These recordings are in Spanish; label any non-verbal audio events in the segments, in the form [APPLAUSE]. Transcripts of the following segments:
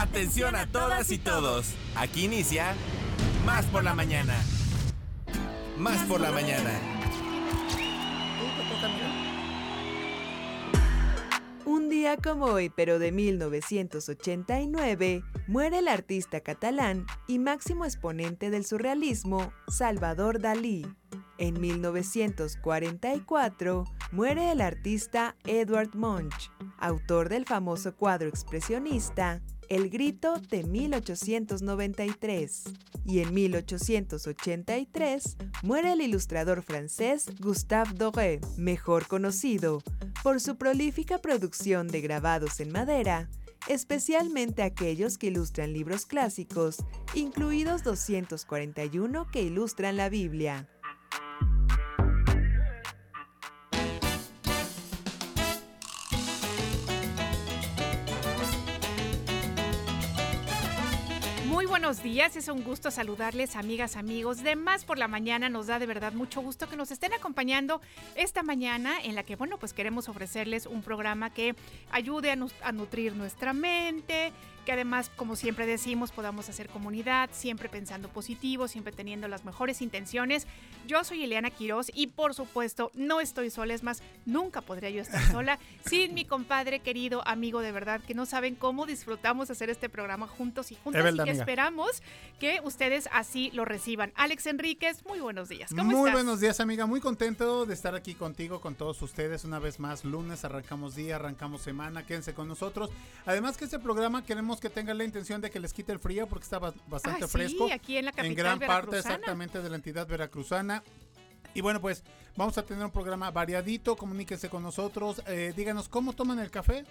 Atención a todas y todos. Aquí inicia Más por la mañana. Más por la mañana. Un día como hoy, pero de 1989, muere el artista catalán y máximo exponente del surrealismo, Salvador Dalí. En 1944, muere el artista Edward Munch, autor del famoso cuadro expresionista El Grito de 1893. Y en 1883 muere el ilustrador francés Gustave Doré, mejor conocido por su prolífica producción de grabados en madera, especialmente aquellos que ilustran libros clásicos, incluidos 241 que ilustran la Biblia. Buenos días, es un gusto saludarles amigas, amigos de Más por la Mañana. Nos da de verdad mucho gusto que nos estén acompañando esta mañana en la que, bueno, pues queremos ofrecerles un programa que ayude a, a nutrir nuestra mente, que además, como siempre decimos, podamos hacer comunidad, siempre pensando positivo, siempre teniendo las mejores intenciones. Yo soy Eliana Quiroz y por supuesto no estoy sola, es más, nunca podría yo estar sola [LAUGHS] sin mi compadre querido, amigo de verdad, que no saben cómo disfrutamos hacer este programa juntos y juntas y que esperamos que ustedes así lo reciban. Alex Enríquez, muy buenos días. ¿Cómo muy buenos días, amiga. Muy contento de estar aquí contigo, con todos ustedes. Una vez más, lunes, arrancamos día, arrancamos semana. Quédense con nosotros. Además que este programa queremos que tengan la intención de que les quite el frío porque está bastante Ah, fresco. sí, aquí en la capital gran parte exactamente de la entidad veracruzana. Y bueno, pues vamos a tener un programa variadito. Comuníquense con nosotros. eh, díganos cómo toman el café.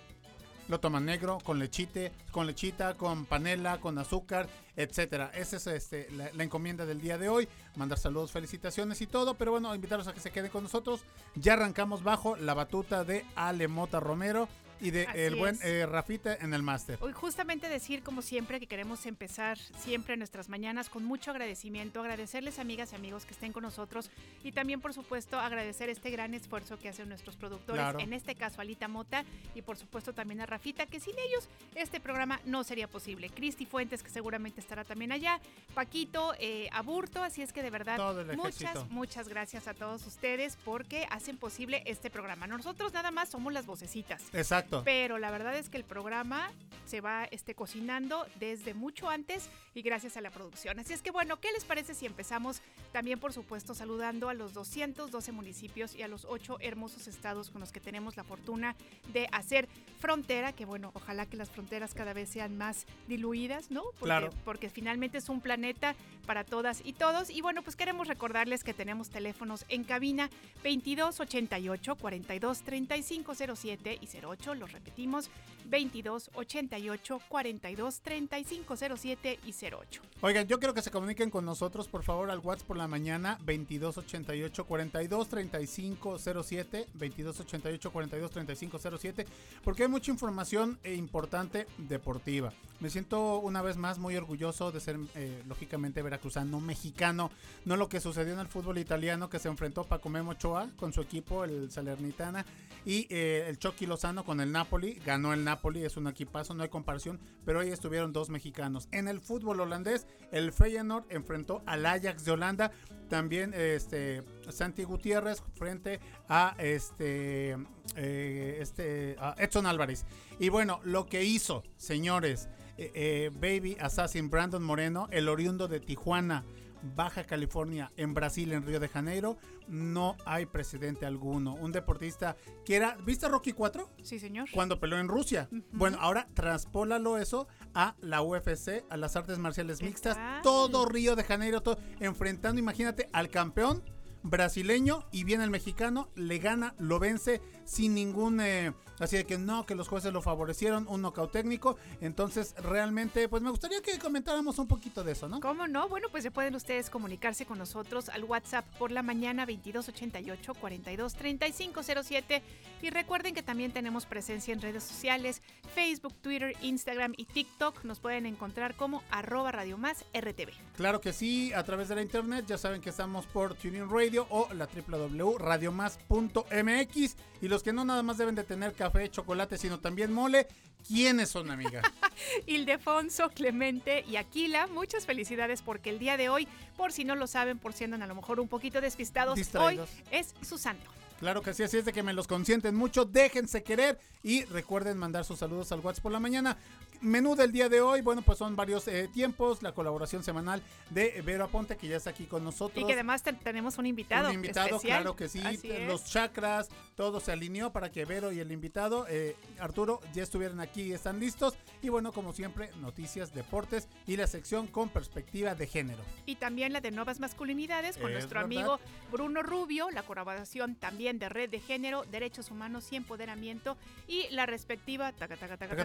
Lo toman negro, con lechite, con lechita, con panela, con azúcar, etcétera. Esa es este, la, la encomienda del día de hoy. Mandar saludos, felicitaciones y todo. Pero bueno, invitarlos a que se queden con nosotros. Ya arrancamos bajo la batuta de Ale Mota Romero y de Así el buen eh, Rafita en el máster. Hoy justamente decir, como siempre, que queremos empezar siempre nuestras mañanas con mucho agradecimiento, agradecerles amigas y amigos que estén con nosotros y también, por supuesto, agradecer este gran esfuerzo que hacen nuestros productores, Claro. en este caso Alita Mota y por supuesto también a Rafita, que sin ellos este programa no sería posible. Cristi Fuentes, que seguramente estará también allá, Paquito, eh, Aburto, así es que de verdad, muchas, ejército. muchas gracias a todos ustedes porque hacen posible este programa. Nosotros nada más somos las vocecitas. Exacto. Pero la verdad es que el programa se va este, cocinando desde mucho antes y gracias a la producción. Así es que bueno, ¿qué les parece si empezamos también, por supuesto, saludando a los 212 municipios y a los 8 hermosos estados con los que tenemos la fortuna de hacer frontera? Que bueno, ojalá que las fronteras cada vez sean más diluidas, ¿no? Porque, Claro. porque finalmente es un planeta para todas y todos. Y bueno, pues queremos recordarles que tenemos teléfonos en cabina 2288 42 35 07 y 08. Los repetimos 22 88 42 35 07 y 08. Oigan, yo quiero que se comuniquen con nosotros, por favor, al WhatsApp por la mañana 2288 42 35 07, 2288 42 35 07, porque hay mucha información eh, importante deportiva. Me siento una vez más muy orgulloso de ser, eh, lógicamente, veracruzano, mexicano, no lo que sucedió en el fútbol italiano, que se enfrentó Paco Memo Ochoa con su equipo, el Salernitana, y eh, el Chucky Lozano con el Napoli, ganó el Napoli, es un equipazo, no hay comparación, pero ahí estuvieron dos mexicanos. En el fútbol holandés, el Feyenoord enfrentó al Ajax de Holanda, también este Santi Gutiérrez frente a este, eh, este Edson Álvarez. Y bueno, lo que hizo, señores, eh, eh, Baby Assassin Brandon Moreno, el oriundo de Tijuana, Baja California, en Brasil, en Río de Janeiro, no hay precedente alguno. Un deportista que era, ¿viste Rocky 4? Sí, señor. Cuando peleó en Rusia. Bueno, ahora traspólalo eso a la UFC, a las artes marciales ¿Qué mixtas. tal? Todo Río de Janeiro, todo, enfrentando, imagínate, al campeón brasileño y viene el mexicano, le gana, lo vence sin ningún... eh, así de que no, que los jueces lo favorecieron, un knockout técnico. Entonces, realmente, pues me gustaría que comentáramos un poquito de eso, ¿no? ¿Cómo no? Bueno, pues se pueden ustedes comunicarse con nosotros al WhatsApp por la mañana 2288 42 35 07 y recuerden que también tenemos presencia en redes sociales, Facebook, Twitter, Instagram y TikTok. Nos pueden encontrar como arroba Radio Más RTV. Claro que sí, a través de la internet, ya saben que estamos por Tuning Radio o la www.radiomás.mx y los que no nada más deben de tener café, chocolate, sino también mole, ¿Quiénes son, amiga? [LAUGHS] Ildefonso, Clemente y Aquila, muchas felicidades porque el día de hoy, por si no lo saben, por si andan a lo mejor un poquito despistados, Distraídos. hoy es su santo. Claro que sí, así es de que me los consienten mucho, déjense querer y recuerden mandar sus saludos al WhatsApp por la mañana. Menú del día de hoy, bueno, pues son varios eh, tiempos, la colaboración semanal de Vero Aponte, que ya está aquí con nosotros. Y que además te- tenemos un invitado. Un invitado, especial. claro que sí. Los chakras, todo se alineó para que Vero y el invitado, eh, Arturo, ya estuvieran aquí y están listos. Y bueno, como siempre, noticias, deportes y la sección con perspectiva de género. Y también la de nuevas masculinidades con Es nuestro verdad. amigo Bruno Rubio, la colaboración también de Red de Género, Derechos Humanos y Empoderamiento y la respectiva taca, taca, taca,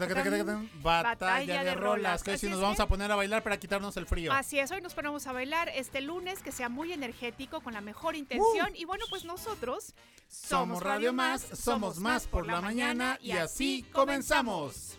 Batalla de rolas. Que sí nos vamos a poner a bailar para quitarnos el frío. Así es, hoy nos ponemos a bailar este lunes que sea muy energético, con la mejor intención. Y bueno, pues nosotros Somos Radio Más, somos más por la mañana y así comenzamos.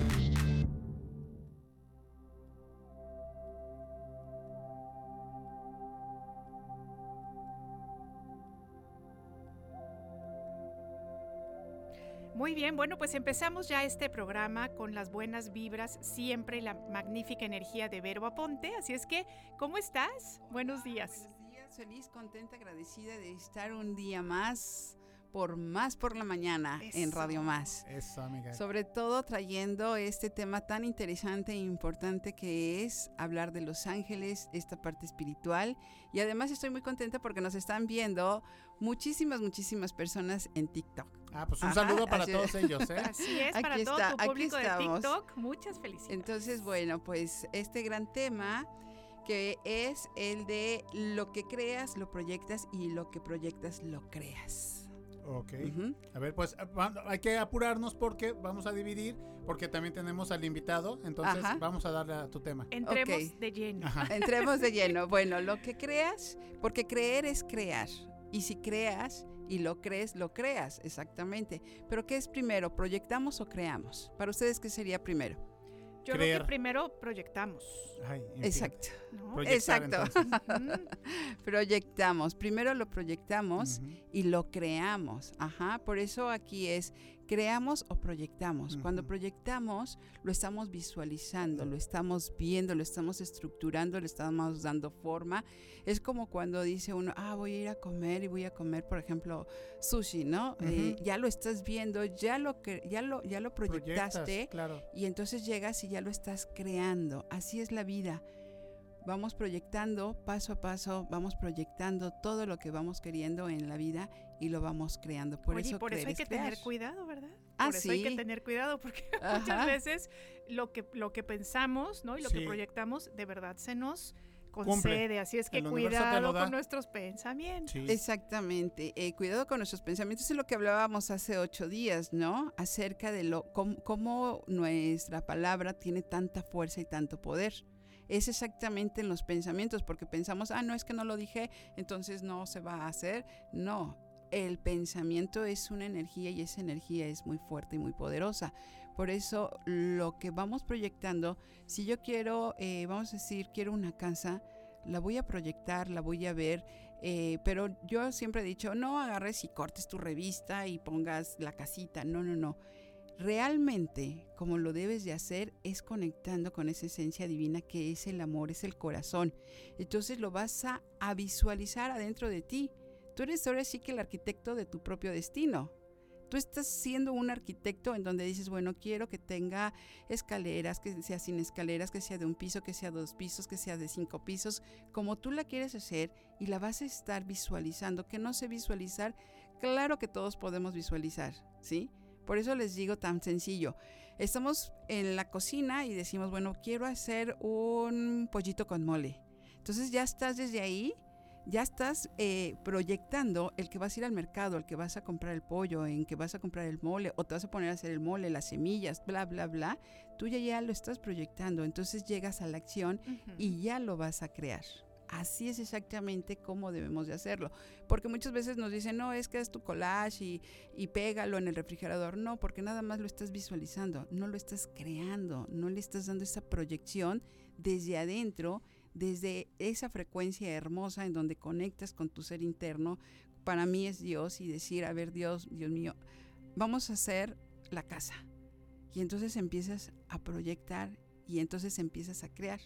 Muy bien, bueno, pues empezamos ya este programa con las buenas vibras, siempre la magnífica energía de Vero Aponte. Así es que, ¿cómo estás? Buenos días. Buenos días, feliz, contenta, agradecida de estar un día más por Más por la Mañana en. Radio Más. Eso, amiga. Sobre todo trayendo este tema tan interesante e importante que es hablar de los ángeles, esta parte espiritual. Y además estoy muy contenta porque nos están viendo muchísimas, muchísimas personas en TikTok. Ah, pues un Ajá, saludo para así- todos ellos, ¿eh? [LAUGHS] Así es, para Aquí todo está, tu público de. TikTok, muchas felicidades. Entonces, bueno, pues este gran tema que es el de lo que creas, lo proyectas y lo que proyectas, lo creas. Ok. A ver, pues va- hay que apurarnos porque vamos a dividir, porque también tenemos al invitado, entonces Ajá. vamos a darle a tu tema. Entremos de lleno. Ajá. [LAUGHS] Entremos de lleno. Bueno, lo que creas, porque creer es crear. Y si creas y lo crees, lo creas, exactamente. Pero ¿qué es primero? ¿Proyectamos o creamos? Para ustedes, ¿qué sería primero? Yo creo que primero proyectamos. Ay. Exacto. ¿no? Proyectar, Exacto. [LAUGHS] Proyectamos. Primero lo proyectamos y lo creamos. Ajá. Por eso aquí es creamos o proyectamos. Cuando proyectamos, lo estamos visualizando, lo estamos viendo, lo estamos estructurando, le estamos dando forma. Es como cuando dice uno, ah, voy a ir a comer y voy a comer, por ejemplo, sushi, ¿no? Eh, ya lo estás viendo, ya lo, que, ya lo, ya lo Proyectas, proyectaste claro. y entonces llegas y ya lo estás creando. Así es la vida. Vamos proyectando paso a paso, vamos proyectando todo lo que vamos queriendo en la vida y lo vamos creando. Por Oye, eso, por eso hay que crear. tener cuidado, ¿verdad? Ah, por eso hay que sí. tener cuidado porque [LAUGHS] Ajá. muchas veces lo que, lo que pensamos ¿no? y lo Sí. que proyectamos de verdad se nos concede. Así es que El cuidado da. con nuestros pensamientos. Sí. Exactamente. Eh, cuidado con nuestros pensamientos. Es lo que hablábamos hace ocho días, ¿no? Acerca de lo cómo, cómo nuestra palabra tiene tanta fuerza y tanto poder. Es exactamente en los pensamientos, porque pensamos, ah, no es que no lo dije, entonces no se va a hacer. No, el pensamiento es una energía y esa energía es muy fuerte y muy poderosa. Por eso lo que vamos proyectando, si yo quiero, eh, vamos a decir, quiero una casa, la voy a proyectar, la voy a ver, eh, pero yo siempre he dicho, no agarres y cortes tu revista y pongas la casita, no, no, no. Realmente, como lo debes de hacer, es conectando con esa esencia divina que es el amor, es el corazón. Entonces lo vas a, visualizar adentro de ti. Tú eres ahora sí que el arquitecto de tu propio destino. Tú estás siendo un arquitecto en donde dices, bueno, quiero que tenga escaleras, que sea sin escaleras, que sea de un piso, que sea dos pisos, que sea de cinco pisos, como tú la quieres hacer y la vas a estar visualizando. Que no sé visualizar, claro que todos podemos visualizar, ¿sí? Por eso les digo tan sencillo. Estamos en la cocina y decimos, bueno, quiero hacer un pollito con mole. Entonces ya estás desde ahí ya estás eh, proyectando el que vas a ir al mercado, el que vas a comprar el pollo, en que vas a comprar el mole, o te vas a poner a hacer el mole, las semillas, bla, bla, bla. Tú ya, ya lo estás proyectando, entonces llegas a la acción y ya lo vas a crear. Así es exactamente como debemos de hacerlo. Porque muchas veces nos dicen, no, es que haz tu collage y, y pégalo en el refrigerador. No, porque nada más lo estás visualizando, no lo estás creando, no le estás dando esa proyección desde adentro, desde esa frecuencia hermosa en donde conectas con tu ser interno. Para mí es Dios y decir, a ver Dios, Dios mío, vamos a hacer la casa. Y entonces empiezas a proyectar y entonces empiezas a crear.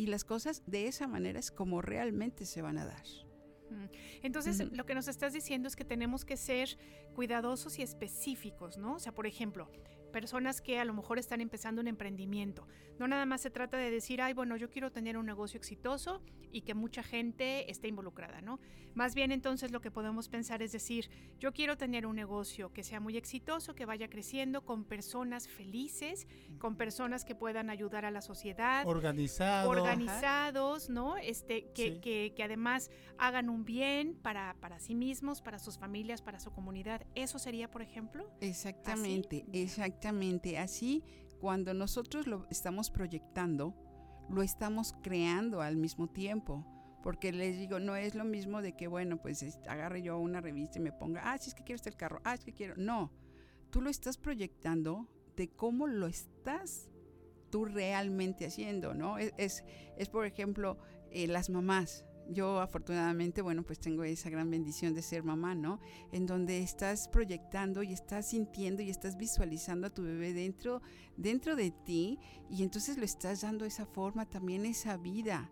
Y las cosas de esa manera es como realmente se van a dar. Mm. Entonces, lo que nos estás diciendo es que tenemos que ser cuidadosos y específicos, ¿no? O sea, por ejemplo, personas que a lo mejor están empezando un emprendimiento. No nada más se trata de decir, ay, bueno, yo quiero tener un negocio exitoso y que mucha gente esté involucrada, ¿no? Más bien entonces lo que podemos pensar es decir, yo quiero tener un negocio que sea muy exitoso, que vaya creciendo con personas felices, con personas que puedan ayudar a la sociedad, Organizado. organizados, ¿no? Este, que, Sí. que, que además hagan un bien para, para sí mismos, para sus familias, para su comunidad. ¿Eso sería, por ejemplo? Exactamente, exactamente. Así, cuando nosotros lo estamos proyectando, lo estamos creando al mismo tiempo. Porque les digo, no es lo mismo de que, bueno, pues es- agarre yo una revista y me ponga, ah, si es que quiero este carro, ah, es que quiero. No, tú lo estás proyectando de cómo lo estás tú realmente haciendo, ¿no? Es, es, es, por ejemplo, eh, las mamás. Yo afortunadamente, bueno, pues tengo esa gran bendición de ser mamá, ¿no? En donde estás proyectando y estás sintiendo y estás visualizando a tu bebé dentro, dentro de ti y entonces lo estás dando esa forma, también esa vida.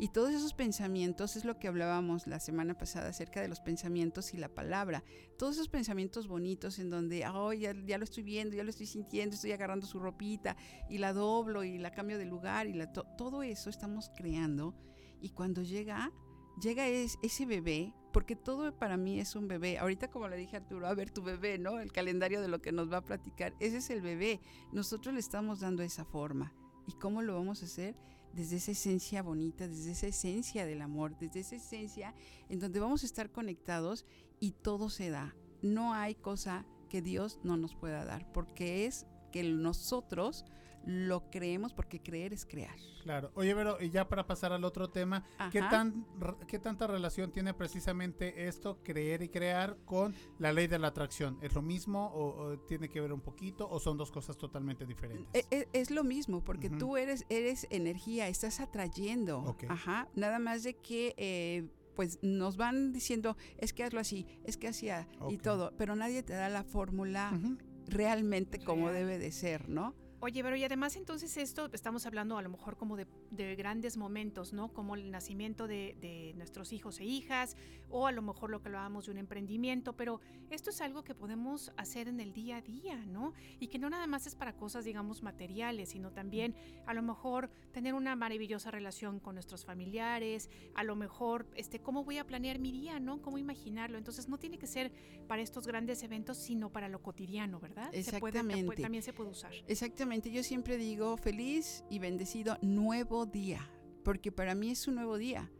Y todos esos pensamientos es lo que hablábamos la semana pasada acerca de los pensamientos y la palabra. Todos esos pensamientos bonitos en donde, oh, ya, ya lo estoy viendo, ya lo estoy sintiendo, estoy agarrando su ropita y la doblo y la cambio de lugar y la to- todo eso estamos creando. Y cuando llega, llega es, ese bebé, porque todo para mí es un bebé. Ahorita como le dije a Arturo, a ver tu bebé, ¿no? El calendario de lo que nos va a platicar. Ese es el bebé. Nosotros le estamos dando esa forma. ¿Y cómo lo vamos a hacer? Desde esa esencia bonita, desde esa esencia del amor, desde esa esencia en donde vamos a estar conectados y todo se da. No hay cosa que Dios no nos pueda dar, porque es que nosotros lo creemos, porque creer es crear. Claro. Oye, pero y ya para pasar al otro tema, ¿qué, tan, ¿qué tanta relación tiene precisamente esto, creer y crear, con la ley de la atracción? ¿Es lo mismo o, o tiene que ver un poquito o son dos cosas totalmente diferentes? E- e- Es, lo mismo, porque Ujú. tú eres, eres energía, estás atrayendo. Ok. Ajá. Nada más de que eh, pues nos van diciendo, es que hazlo así, es que así ah", y todo, pero nadie te da la fórmula realmente como Real. debe de ser, ¿no? Oye, pero y además entonces esto estamos hablando a lo mejor como de, de grandes momentos, ¿no? Como el nacimiento de, de nuestros hijos e hijas, o a lo mejor lo que hablábamos de un emprendimiento, pero esto es algo que podemos hacer en el día a día, ¿no? Y que no nada más es para cosas, digamos, materiales, sino también a lo mejor tener una maravillosa relación con nuestros familiares, a lo mejor, este, cómo voy a planear mi día, ¿no? Cómo imaginarlo. Entonces no tiene que ser para estos grandes eventos, sino para lo cotidiano, ¿verdad? Se puede- Exactamente. también se puede usar. Exactamente, yo siempre digo feliz y bendecido nuevo día, porque para mí es un nuevo día.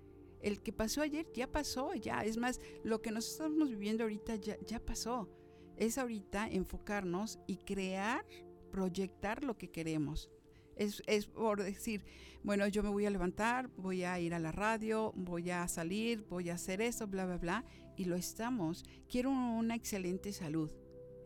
El que pasó ayer ya pasó, ya. Es más, lo que nos estamos viviendo ahorita ya, ya pasó. Es ahorita enfocarnos y crear, proyectar lo que queremos. Es, es por decir, bueno, yo me voy a levantar, voy a ir a la radio, voy a salir, voy a hacer esto, bla, bla, bla, y lo estamos. Quiero una excelente salud.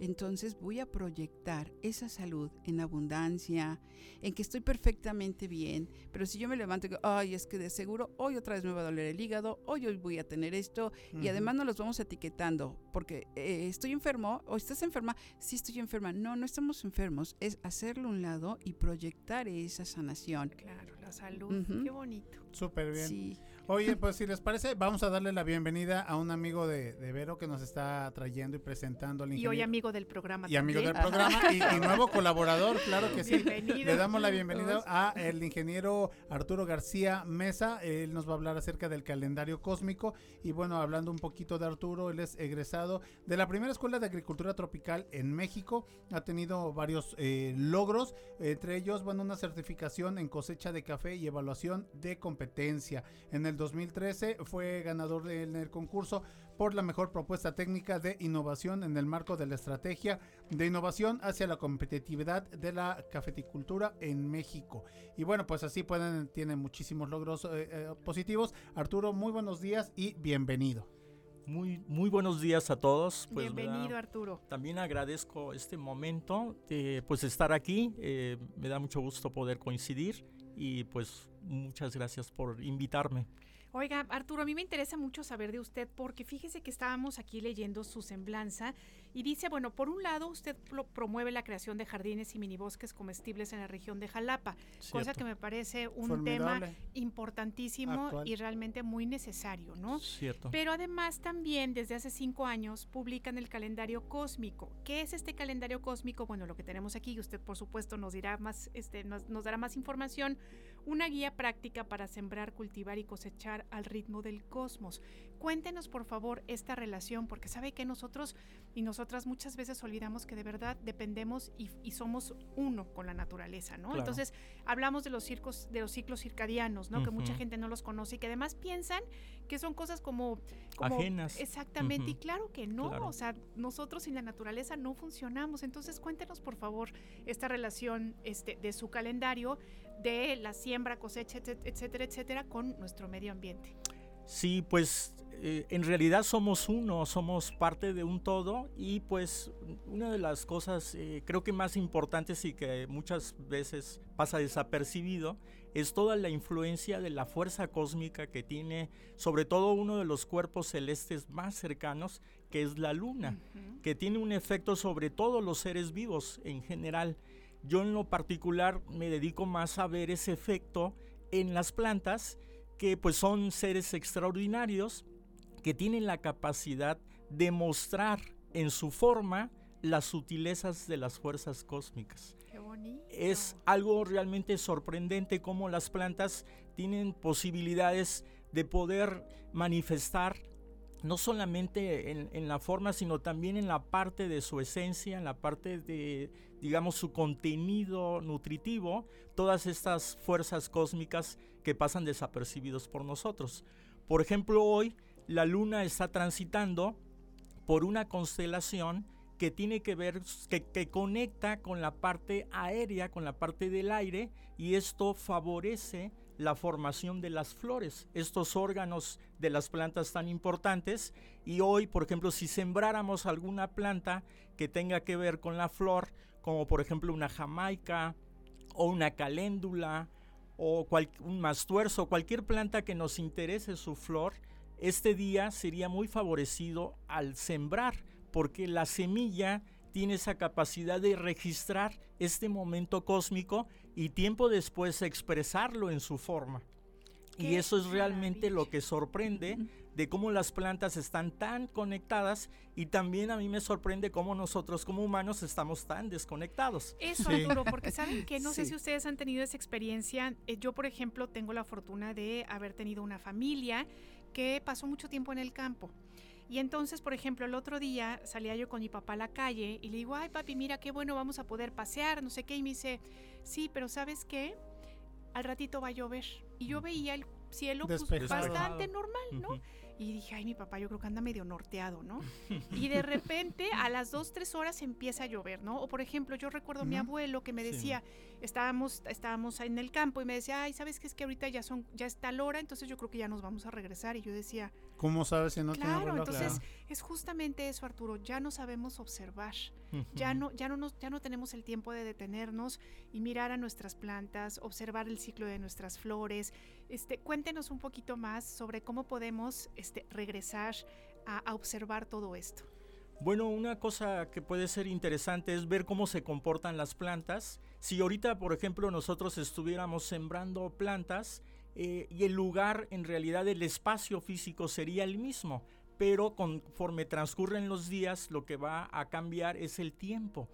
Entonces voy a proyectar esa salud en abundancia, en que estoy perfectamente bien. Pero si yo me levanto y digo, ay, es que de seguro hoy otra vez me va a doler el hígado, hoy hoy voy a tener esto, y además no los vamos etiquetando, porque eh, estoy enfermo o estás enferma, sí estoy enferma. No, no estamos enfermos, es hacerlo a un lado y proyectar esa sanación. Claro, la salud. Qué bonito. Súper bien. Sí, Oye, pues si les parece, vamos a darle la bienvenida a un amigo de, de Vero que nos está trayendo y presentando al Y hoy ingeniero. amigo del programa. y amigo del programa y, y nuevo colaborador, claro que sí. Bienvenido. Le damos la bienvenida a el ingeniero Arturo García Mesa. Él nos va a hablar acerca del calendario cósmico. Y bueno, hablando un poquito de Arturo, él es egresado de la primera escuela de agricultura tropical en México. Ha tenido varios eh, logros, entre ellos, bueno, una certificación en cosecha de café y evaluación de competencia. En el 2013 fue ganador del concurso por la mejor propuesta técnica de innovación en el marco de la estrategia de innovación hacia la competitividad de la cafeticultura en México. Y bueno, pues así pueden, tiene muchísimos logros eh, eh, positivos. Arturo, muy buenos días y bienvenido. Muy, muy buenos días a todos. Pues, Bienvenido, Arturo. También agradezco este momento de pues, estar aquí. Eh, me da mucho gusto poder coincidir y pues muchas gracias por invitarme. Oiga, Arturo, a mí me interesa mucho saber de usted porque fíjese que estábamos aquí leyendo su semblanza y dice, bueno, por un lado usted promueve la creación de jardines y minibosques comestibles en la región de Jalapa, cosa que me parece un tema importantísimo y realmente muy necesario, ¿no? Cierto. Pero además también desde hace cinco años publican el calendario cósmico. ¿Qué es este calendario cósmico? Bueno, lo que tenemos aquí, usted por supuesto nos dirá más, este, nos dará más información una guía práctica para sembrar, cultivar y cosechar al ritmo del cosmos. Cuéntenos por favor esta relación, porque sabe que nosotros y nosotras muchas veces olvidamos que de verdad dependemos y, somos uno con la naturaleza, ¿no? Entonces hablamos de los circos, de los ciclos circadianos, ¿no? Que mucha gente no los conoce y que además piensan que son cosas como, ajenas. Exactamente, y claro que no, o sea, nosotros sin la naturaleza no funcionamos. Entonces cuéntenos por favor esta relación este, de su calendario de la siembra, cosecha, etcétera, etcétera, con nuestro medio ambiente. Sí, pues eh, en realidad somos uno, somos parte de un todo y pues una de las cosas eh, creo que más importantes y que muchas veces pasa desapercibido es toda la influencia de la fuerza cósmica que tiene sobre todo uno de los cuerpos celestes más cercanos que es la luna, que tiene un efecto sobre todos los seres vivos en general. Yo en lo particular me dedico más a ver ese efecto en las plantas, que pues son seres extraordinarios que tienen la capacidad de mostrar en su forma las sutilezas de las fuerzas cósmicas. Qué bonito. Es algo realmente sorprendente cómo las plantas tienen posibilidades de poder manifestar no solamente en, la forma, sino también en la parte de su esencia, en la parte de, digamos, su contenido nutritivo, todas estas fuerzas cósmicas que pasan desapercibidos por nosotros. Por ejemplo, hoy la luna está transitando por una constelación que tiene que ver, que, que, conecta con la parte aérea, con la parte del aire, y esto favorece la formación de las flores, estos órganos de las plantas tan importantes. Y hoy, por ejemplo, si sembráramos alguna planta que tenga que ver con la flor, como por ejemplo una jamaica o una caléndula o un mastuerzo, cualquier planta que nos interese su flor, este día sería muy favorecido al sembrar, porque la semilla tiene esa capacidad de registrar este momento cósmico y tiempo después expresarlo en su forma. Y eso es realmente lo que sorprende de cómo las plantas están tan conectadas y también a mí me sorprende cómo nosotros como humanos estamos tan desconectados. Eso, Arturo, porque saben que no sé si ustedes han tenido esa experiencia. Eh, yo, por ejemplo, tengo la fortuna de haber tenido una familia que pasó mucho tiempo en el campo. Y entonces, por ejemplo, el otro día salía yo con mi papá a la calle y le digo, ay papi, mira qué bueno, vamos a poder pasear, no sé qué. Y me dice, sí, pero ¿sabes qué? Al ratito va a llover. Y yo veía el cielo pues, bastante normal, ¿no? Y dije, ay, mi papá yo creo que anda medio norteado, ¿no? Y de repente a las dos, tres horas empieza a llover, ¿no? O por ejemplo, yo recuerdo a mi abuelo que me decía, estábamos, estábamos en el campo y me decía, ay, ¿sabes qué? Es que ahorita ya son, ya está la hora, entonces yo creo que ya nos vamos a regresar. Y yo decía, ¿cómo sabes si no claro, tiene abuelo? Entonces, es justamente eso, Arturo, ya no sabemos observar, ya no, ya no nos, ya no tenemos el tiempo de detenernos y mirar a nuestras plantas, observar el ciclo de nuestras flores. Este, cuéntenos un poquito más sobre cómo podemos este, regresar a, observar todo esto. Bueno, una cosa que puede ser interesante es ver cómo se comportan las plantas. Si ahorita, por ejemplo, nosotros estuviéramos sembrando plantas eh, y el lugar, en realidad el espacio físico sería el mismo, pero conforme transcurren los días, lo que va a cambiar es el tiempo.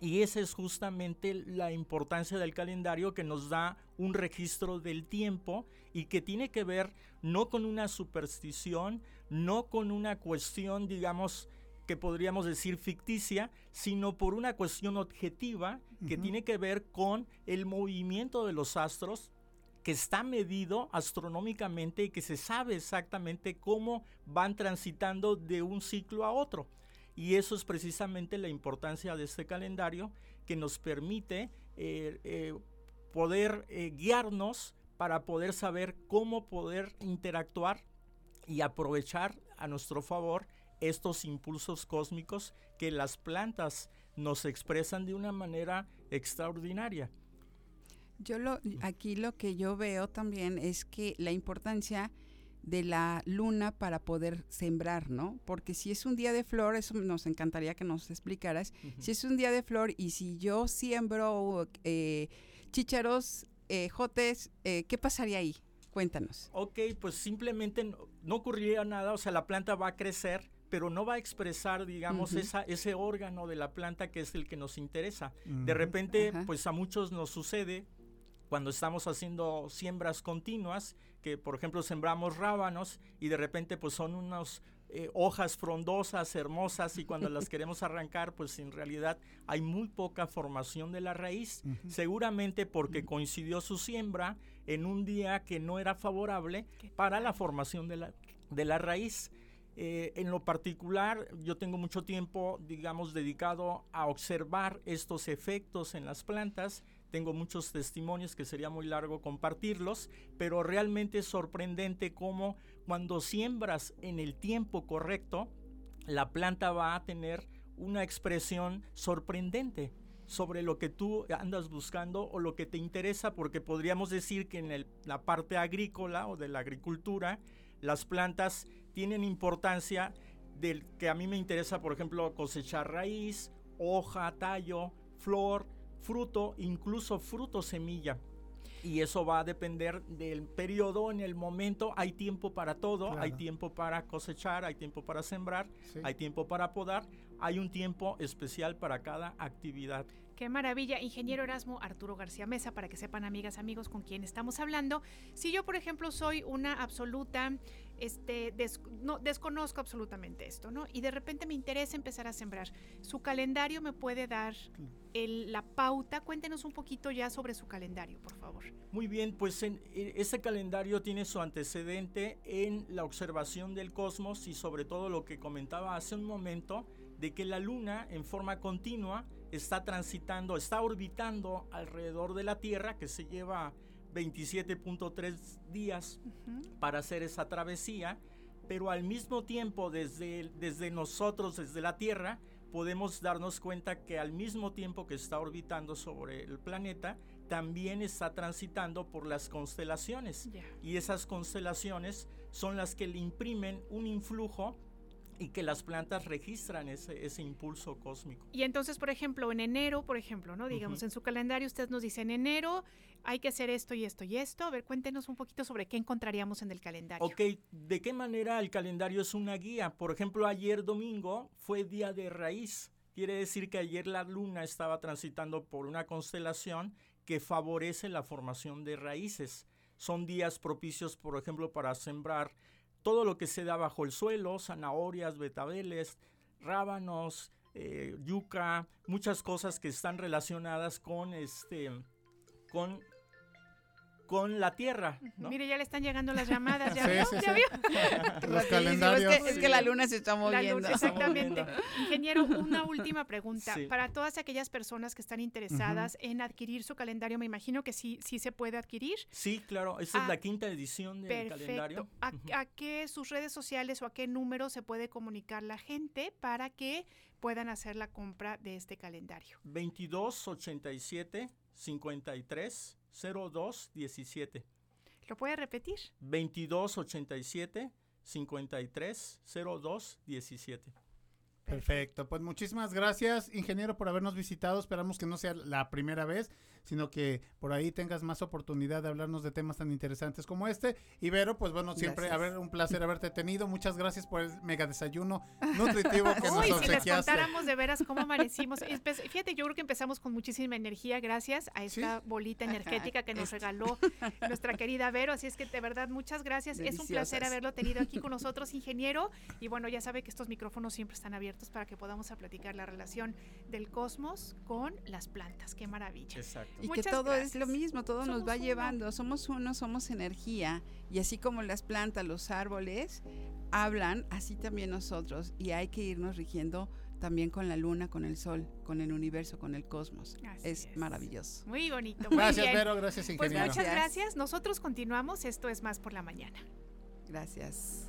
Y esa es justamente la importancia del calendario que nos da un registro del tiempo y que tiene que ver no con una superstición, no con una cuestión, digamos, que podríamos decir ficticia, sino por una cuestión objetiva que tiene que ver con el movimiento de los astros que está medido astronómicamente y que se sabe exactamente cómo van transitando de un ciclo a otro. Y eso es precisamente la importancia de este calendario que nos permite eh, eh, poder eh, guiarnos para poder saber cómo poder interactuar y aprovechar a nuestro favor estos impulsos cósmicos que las plantas nos expresan de una manera extraordinaria. Yo lo, aquí lo que yo veo también es que la importancia de la luna para poder sembrar, ¿no? Porque si es un día de flor, eso nos encantaría que nos explicaras, si es un día de flor y si yo siembro eh, chícharos, eh, jotes, eh, ¿qué pasaría ahí? Cuéntanos. Ok, pues simplemente no, no, ocurriría nada, o sea, la planta va a crecer, pero no va a expresar, digamos, esa, ese órgano de la planta que es el que nos interesa. De repente, pues a muchos nos sucede cuando estamos haciendo siembras continuas, que por ejemplo sembramos rábanos y de repente pues son unas eh, hojas frondosas, hermosas y cuando las [LAUGHS] queremos arrancar pues en realidad hay muy poca formación de la raíz, seguramente porque coincidió su siembra en un día que no era favorable para la formación de la, de la raíz. Eh, en lo particular, yo tengo mucho tiempo, digamos, dedicado a observar estos efectos en las plantas tengo muchos testimonios que sería muy largo compartirlos, pero realmente es sorprendente cómo cuando siembras en el tiempo correcto, la planta va a tener una expresión sorprendente sobre lo que tú andas buscando o lo que te interesa, porque podríamos decir que en la parte agrícola o de la agricultura, las plantas tienen importancia del que a mí me interesa, por ejemplo, cosechar raíz, hoja, tallo, flor, fruto, incluso fruto semilla. Y eso va a depender del periodo, en el momento. Hay tiempo para todo. Hay tiempo para cosechar, hay tiempo para sembrar, hay tiempo para podar. Hay un tiempo especial para cada actividad. Qué maravilla. Ingeniero Erasmo Arturo García Mesa, para que sepan, amigas, amigos, con quién estamos hablando. Si yo, por ejemplo, soy una absoluta, este, no, desconozco absolutamente esto, ¿no? Y de repente me interesa empezar a sembrar. ¿Su calendario me puede dar el, la pauta? Cuéntenos un poquito ya sobre su calendario, por favor. Muy bien, pues en, ese calendario tiene su antecedente en la observación del cosmos y sobre todo lo que comentaba hace un momento, de que la luna en forma continua está transitando, está orbitando alrededor de la Tierra, que se lleva 27.3 días para hacer esa travesía, pero al mismo tiempo desde, desde nosotros, desde la Tierra, podemos darnos cuenta que al mismo tiempo que está orbitando sobre el planeta, también está transitando por las constelaciones. Y esas constelaciones son las que le imprimen un influjo y que las plantas registran ese, ese, impulso cósmico. Y entonces, por ejemplo, en enero, por ejemplo, ¿no? Digamos, en su calendario usted nos dice, en enero hay que hacer esto y esto y esto. A ver, cuéntenos un poquito sobre qué encontraríamos en el calendario. Ok, ¿de qué manera el calendario es una guía? Por ejemplo, ayer domingo fue día de raíz. Quiere decir que ayer la luna estaba transitando por una constelación que favorece la formación de raíces. Son días propicios, por ejemplo, para sembrar todo lo que se da bajo el suelo, zanahorias, betabeles, rábanos, eh, yuca, muchas cosas que están relacionadas con este con con la Tierra. Mire, ya le están llegando las llamadas, ¿ya vio? ¿Ya vio? Los calendarios. Es que, la luna se está moviendo. exactamente. Ingeniero, una última pregunta. Para todas aquellas personas que están interesadas en adquirir su calendario, me imagino que sí, sí se puede adquirir. Sí, claro. Esa es ah, la quinta edición del calendario. ¿A, ¿A qué sus redes sociales o a qué número se puede comunicar la gente para que puedan hacer la compra de este calendario? 2287 53 0217. ¿Lo puede repetir? 2287 53 0217. Perfecto, pues muchísimas gracias, ingeniero, por habernos visitado. Esperamos que no sea la primera vez sino que por ahí tengas más oportunidad de hablarnos de temas tan interesantes como este. Y Vero, pues bueno, siempre a ver, un placer haberte tenido. Muchas gracias por el mega desayuno [LAUGHS] nutritivo que nos obsequiaste. si les contáramos de veras cómo amanecimos. Fíjate, yo creo que empezamos con muchísima energía gracias a esta bolita energética que nos regaló [LAUGHS] nuestra querida Vero. Así es que de verdad, muchas gracias. Es un placer haberlo tenido aquí con [LAUGHS] nosotros, ingeniero. Y bueno, ya sabe que estos micrófonos siempre están abiertos para que podamos platicar la relación del cosmos con las plantas. Qué maravilla. Exacto. Y Muchas que todo es lo gracias. mismo, todo nos Somos va uno. llevando. Somos uno, somos energía. Y así como las plantas, los árboles hablan, así también nosotros. Y hay que irnos rigiendo también con la luna, con el sol, con el universo, con el cosmos. Así es, es. maravilloso. Muy bonito. Muy Gracias, bien. Vero, gracias, Pues ingeniero. muchas Gracias. gracias. Nosotros continuamos. Esto es más por la mañana. Gracias.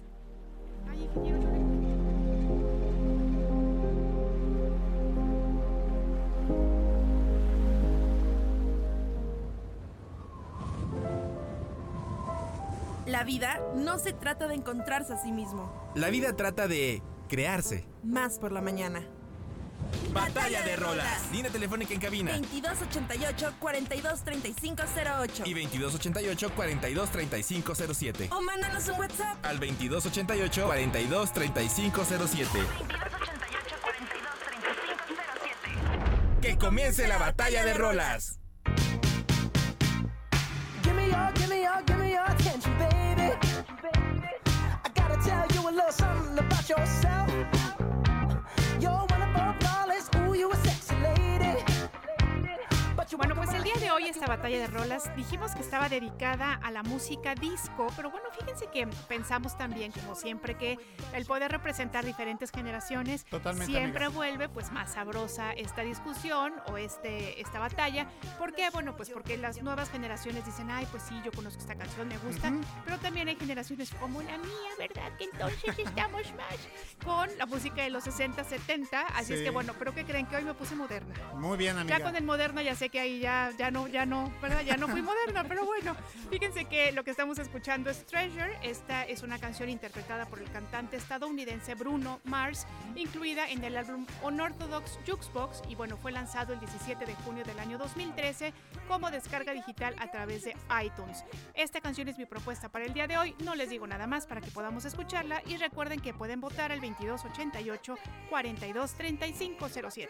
Ay, ingeniero, La vida no se trata de encontrarse a sí mismo. La vida trata de crearse. Más por la mañana. Batalla de rolas. Línea telefónica en cabina. 2288 423508 Y 2288 423507. O mándanos un WhatsApp. Al 2288 423507. 2288 423507 Que comience la batalla de rolas. Give me your, give me your, give me your little something about yourself. Bueno, pues el día de hoy esta batalla de rolas dijimos que estaba dedicada a la música disco, pero bueno, fíjense que pensamos también, como siempre, que el poder representar diferentes generaciones Totalmente, siempre amiga. vuelve pues más sabrosa esta discusión o este esta batalla. ¿Por qué? Bueno, pues porque las nuevas generaciones dicen, ay, pues sí, yo conozco esta canción, me gusta, pero también hay generaciones como la mía, ¿verdad? Que entonces [LAUGHS] estamos más con la música de los 60, 70, así es Sí. que bueno, pero que creen que hoy me puse moderna. Muy bien, amiga. Ya con el moderno ya sé que ahí ya, ya no, ya no, ¿verdad? Ya no fui moderna, pero bueno. Fíjense que lo que estamos escuchando es Treasure. Esta es una canción interpretada por el cantante estadounidense Bruno Mars, incluida en el álbum Unorthodox Jukebox y bueno, fue lanzado el 17 de junio del año 2013 como descarga digital a través de iTunes. Esta canción es mi propuesta para el día de hoy. No les digo nada más para que podamos escucharla y recuerden que pueden votar al 2288 423507.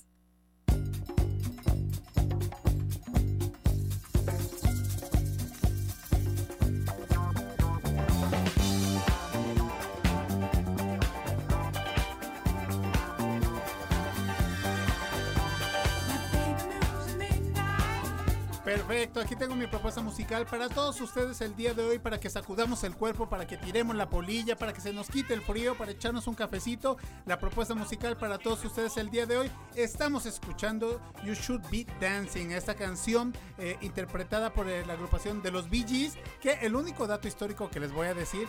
Perfecto, aquí tengo mi propuesta musical para todos ustedes el día de hoy, para que sacudamos el cuerpo, para que tiremos la polilla, para que se nos quite el frío, para echarnos un cafecito. La propuesta musical para todos ustedes el día de hoy. Estamos escuchando You Should Be Dancing, esta canción eh, interpretada por eh, la agrupación de los Bee Gees, que el único dato histórico que les voy a decir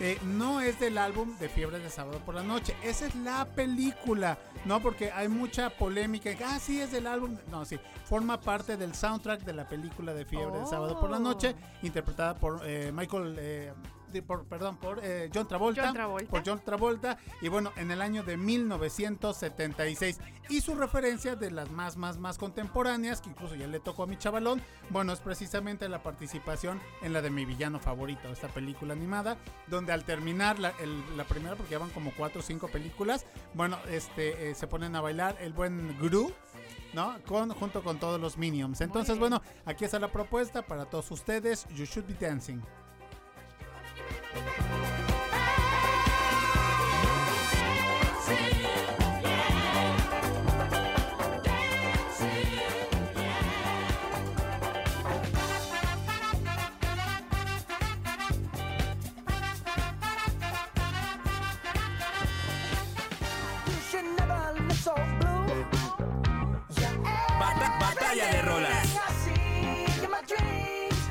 eh, no es del álbum de Fiebre de Sábado por la Noche, esa es la película, ¿no? Porque hay mucha polémica, ah, sí, es del álbum, no, sí, forma parte del soundtrack de la película de Fiebre de Sábado por la Noche, interpretada por eh, Michael, eh, por, perdón, por eh, John Travolta. John Travolta. Por John Travolta, y bueno, en el año de 1976. Y su referencia de las más, más, más contemporáneas, que incluso ya le tocó a mi chavalón, bueno, es precisamente la participación en la de mi villano favorito, esta película animada, donde al terminar la, el- la primera, porque ya van como cuatro o cinco películas, bueno, este, eh, se ponen a bailar el buen Gru. ¿No? Con, junto con todos los Minions. Entonces, bueno, aquí está la propuesta para todos ustedes. You should be dancing. Música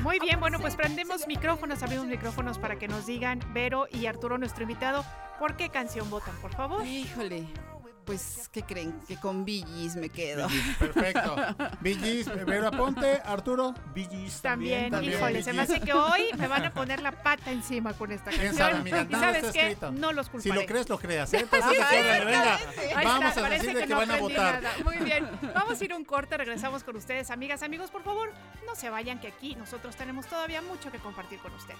Muy bien, bueno, pues prendemos micrófonos, abrimos micrófonos para que nos digan, Vero y Arturo, nuestro invitado, ¿por qué canción votan, por favor? Híjole, pues, ¿qué creen? Que con Billys me quedo. Perfecto. Billys, Vero Aponte, Arturo. Gees También, También, híjole, se me hace que hoy me van a poner la pata encima con esta ¿Quién canción. sabe, y sabes qué, escrito. no los Si culparé. lo crees, lo creas, ¿eh? [LAUGHS] Entonces, venga. Vamos está, a decirle que, no van a votar. nada. Muy bien, vamos a ir a un corte, regresamos con ustedes, amigas, amigos, por favor, no se vayan que aquí nosotros tenemos todavía mucho que compartir con ustedes.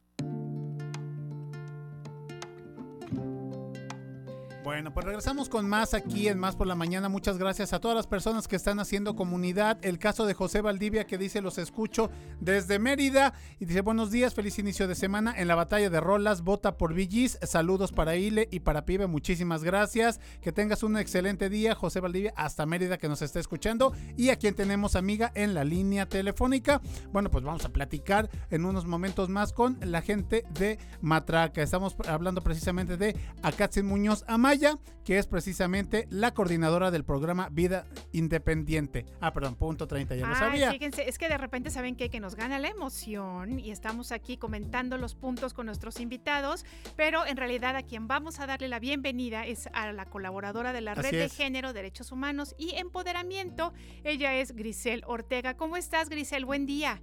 Bueno, pues regresamos con más aquí en Más por la Mañana. Muchas gracias a todas las personas que están haciendo comunidad. El caso de José Valdivia que dice los escucho desde Mérida y dice buenos días, feliz inicio de semana en la batalla de Rolas, vota por Villis. Saludos para Ile y para Pibe, muchísimas gracias. Que tengas un excelente día, José Valdivia, hasta Mérida que nos está escuchando y a quien tenemos amiga en la línea telefónica. Bueno, pues vamos a platicar en unos momentos más con la gente de Matraca. Estamos hablando precisamente de Akatsin Muñoz Amaya, que es precisamente la coordinadora del programa Vida Independiente. Ah, perdón, punto 30, ya lo sabía. fíjense, es que de repente saben qué? que nos gana la emoción y estamos aquí comentando los puntos con nuestros invitados, pero en realidad a quien vamos a darle la bienvenida es a la colaboradora de la Así Red de. Género, Derechos Humanos y Empoderamiento. Ella es Grisel Ortega. ¿Cómo estás, Grisel? Buen día.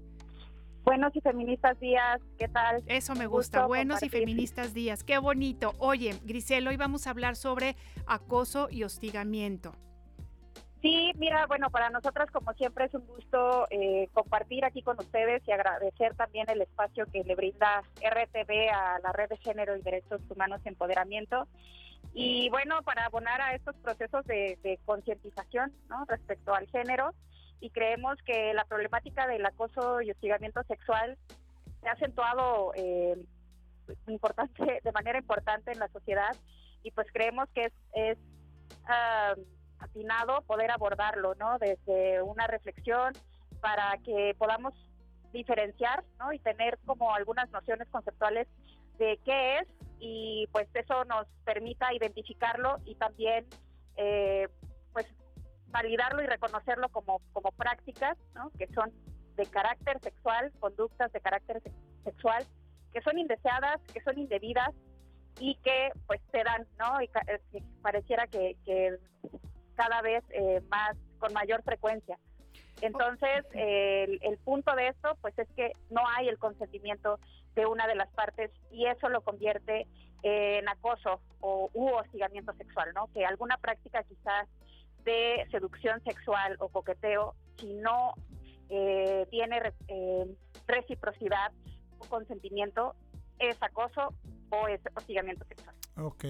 Buenos y feministas días, ¿qué tal? Eso me gusta. gusto Buenos y feministas días. Qué bonito. Oye, Grisel, hoy vamos a hablar sobre acoso y hostigamiento. Sí, mira, bueno, para nosotras como siempre es un gusto eh, compartir aquí con ustedes y agradecer también el espacio que le brinda RTV a la Red de Género y Derechos Humanos y Empoderamiento. Y bueno, para abonar a estos procesos de, de concientización ¿no? respecto al género, y creemos que la problemática del acoso y hostigamiento sexual se ha acentuado eh, importante, [LAUGHS] de manera importante en la sociedad y pues creemos que es, es ah, atinado poder abordarlo, ¿no? Desde una reflexión para que podamos diferenciar, ¿no? Y tener como algunas nociones conceptuales de qué es y pues eso nos permita identificarlo y también eh, pues validarlo y reconocerlo como, como prácticas, ¿no? Que son de carácter sexual, conductas de carácter se- sexual, que son indeseadas, que son indebidas y que pues se dan, ¿no? Y eh, que pareciera que, que cada vez eh, más, con mayor frecuencia. Entonces, eh, el, el punto de esto, pues es que no hay el consentimiento de una de las partes y eso lo convierte en acoso o u hostigamiento sexual, ¿no? Que alguna práctica quizás de seducción sexual o coqueteo, si no eh, tiene eh, reciprocidad o consentimiento, es acoso o es hostigamiento sexual. Ok.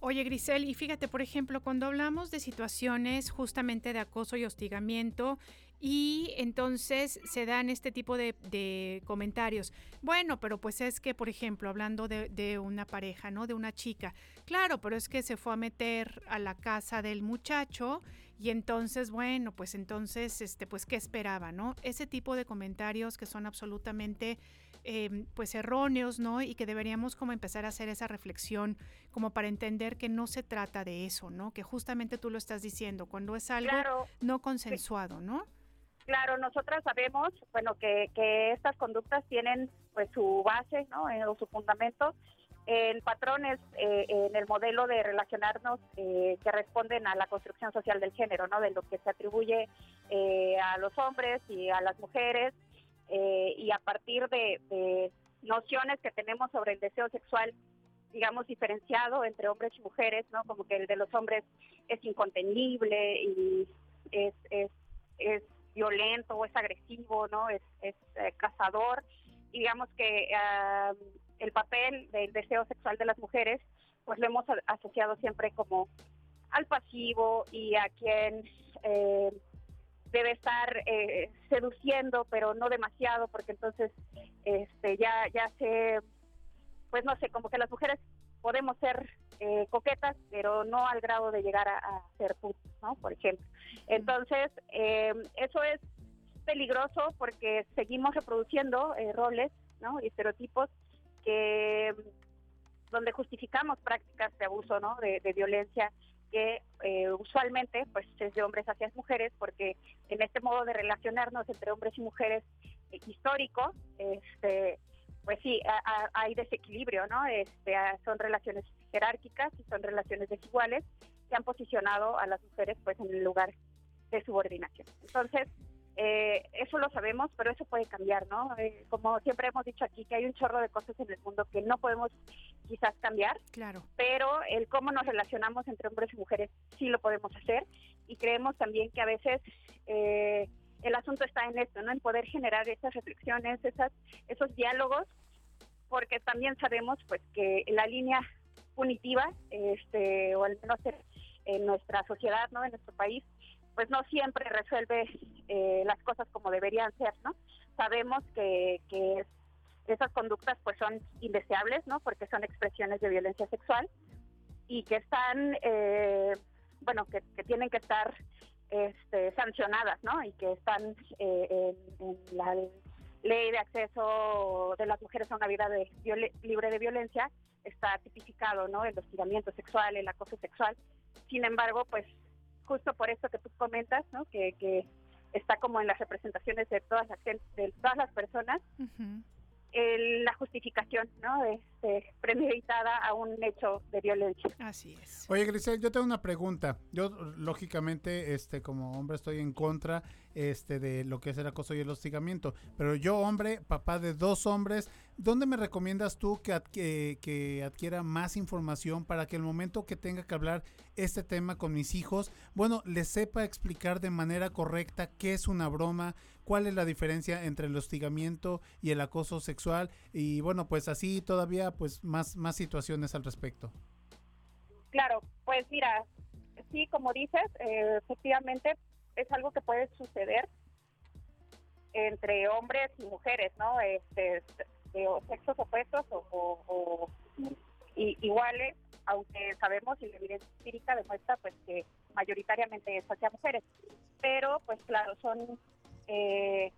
Oye, Grisel, y fíjate, por ejemplo, cuando hablamos de situaciones justamente de acoso y hostigamiento, y entonces se dan este tipo de, de comentarios. Bueno, pero pues es que, por ejemplo, hablando de, de una pareja, ¿no? De una chica. Claro, pero es que se fue a meter a la casa del muchacho y entonces, bueno, pues entonces, este, pues, ¿qué esperaba, no? Ese tipo de comentarios que son absolutamente eh, pues erróneos, ¿no? Y que deberíamos como empezar a hacer esa reflexión como para entender que no se trata de eso, ¿no? Que justamente tú lo estás diciendo, cuando es algo Claro, no consensuado, ¿no? Claro, nosotras sabemos, bueno, que, que estas conductas tienen pues su base, ¿no? Eh, o su fundamento en patrones eh, en el modelo de relacionarnos eh, que responden a la construcción social del género, ¿no? De lo que se atribuye eh, a los hombres y a las mujeres eh, y a partir de, de nociones que tenemos sobre el deseo sexual digamos, diferenciado entre hombres y mujeres, ¿no? Como que el de los hombres es incontenible y es, es, es violento es agresivo, ¿no? Es, es eh, cazador. Y digamos que el papel del deseo sexual de las mujeres, pues lo hemos asociado siempre como al pasivo y a quien eh, debe estar eh, seduciendo, pero no demasiado, porque entonces este ya ya se pues no sé, como que las mujeres podemos ser eh, coquetas, pero no al grado de llegar a, a ser putas, ¿no? Por ejemplo. Entonces, eh, eso es peligroso porque seguimos reproduciendo eh, roles, ¿no? Y estereotipos que donde justificamos prácticas de abuso, ¿no? De, de violencia que eh, usualmente pues es de hombres hacia mujeres porque en este modo de relacionarnos entre hombres y mujeres eh, histórico, este pues sí, hay desequilibrio, ¿no? Este, a- son relaciones jerárquicas y son relaciones desiguales que han posicionado a las mujeres pues en el lugar de subordinación. Entonces, Eh, eso lo sabemos, pero eso puede cambiar, ¿no? Eh, como siempre hemos dicho aquí, que hay un chorro de cosas en el mundo que no podemos quizás cambiar, Claro. pero el cómo nos relacionamos entre hombres y mujeres sí lo podemos hacer y creemos también que a veces eh, el asunto está en esto, ¿no? En poder generar esas reflexiones, esas, esos diálogos, porque también sabemos pues que la línea punitiva, este, o al menos en, en nuestra sociedad, ¿no? En nuestro país, pues no siempre resuelve eh, las cosas como deberían ser, ¿no? Sabemos que, que esas conductas pues son indeseables, ¿no? Porque son expresiones de violencia sexual y que están, eh, bueno, que, que tienen que estar este, sancionadas, ¿no? Y que están eh, en, la ley de acceso de las mujeres a una vida de libre de violencia está tipificado, ¿no? El hostigamiento sexual, el acoso sexual. Sin embargo, pues justo por esto que tú comentas, ¿no? Que, que está como en las representaciones de todas las de todas las personas, el- la justificación, ¿no? Este, premeditada a un hecho de violencia. Así es. Oye, Grisel, yo tengo una pregunta. Yo, lógicamente, este, como hombre, estoy en contra este, de lo que es el acoso y el hostigamiento. Pero yo, hombre, papá de dos hombres, ¿dónde me recomiendas tú que, que adquiera más información para que el momento que tenga que hablar este tema con mis hijos, bueno, les sepa explicar de manera correcta qué es una broma, cuál es la diferencia entre el hostigamiento y el acoso sexual? Y bueno, pues así todavía, pues más, más situaciones al respecto. Claro, pues mira, sí, como dices, eh, efectivamente es algo que puede suceder entre hombres y mujeres, ¿no? Este, sexos opuestos o, iguales, aunque sabemos y la evidencia empírica demuestra pues que mayoritariamente es hacia mujeres. Pero, pues claro, son eh,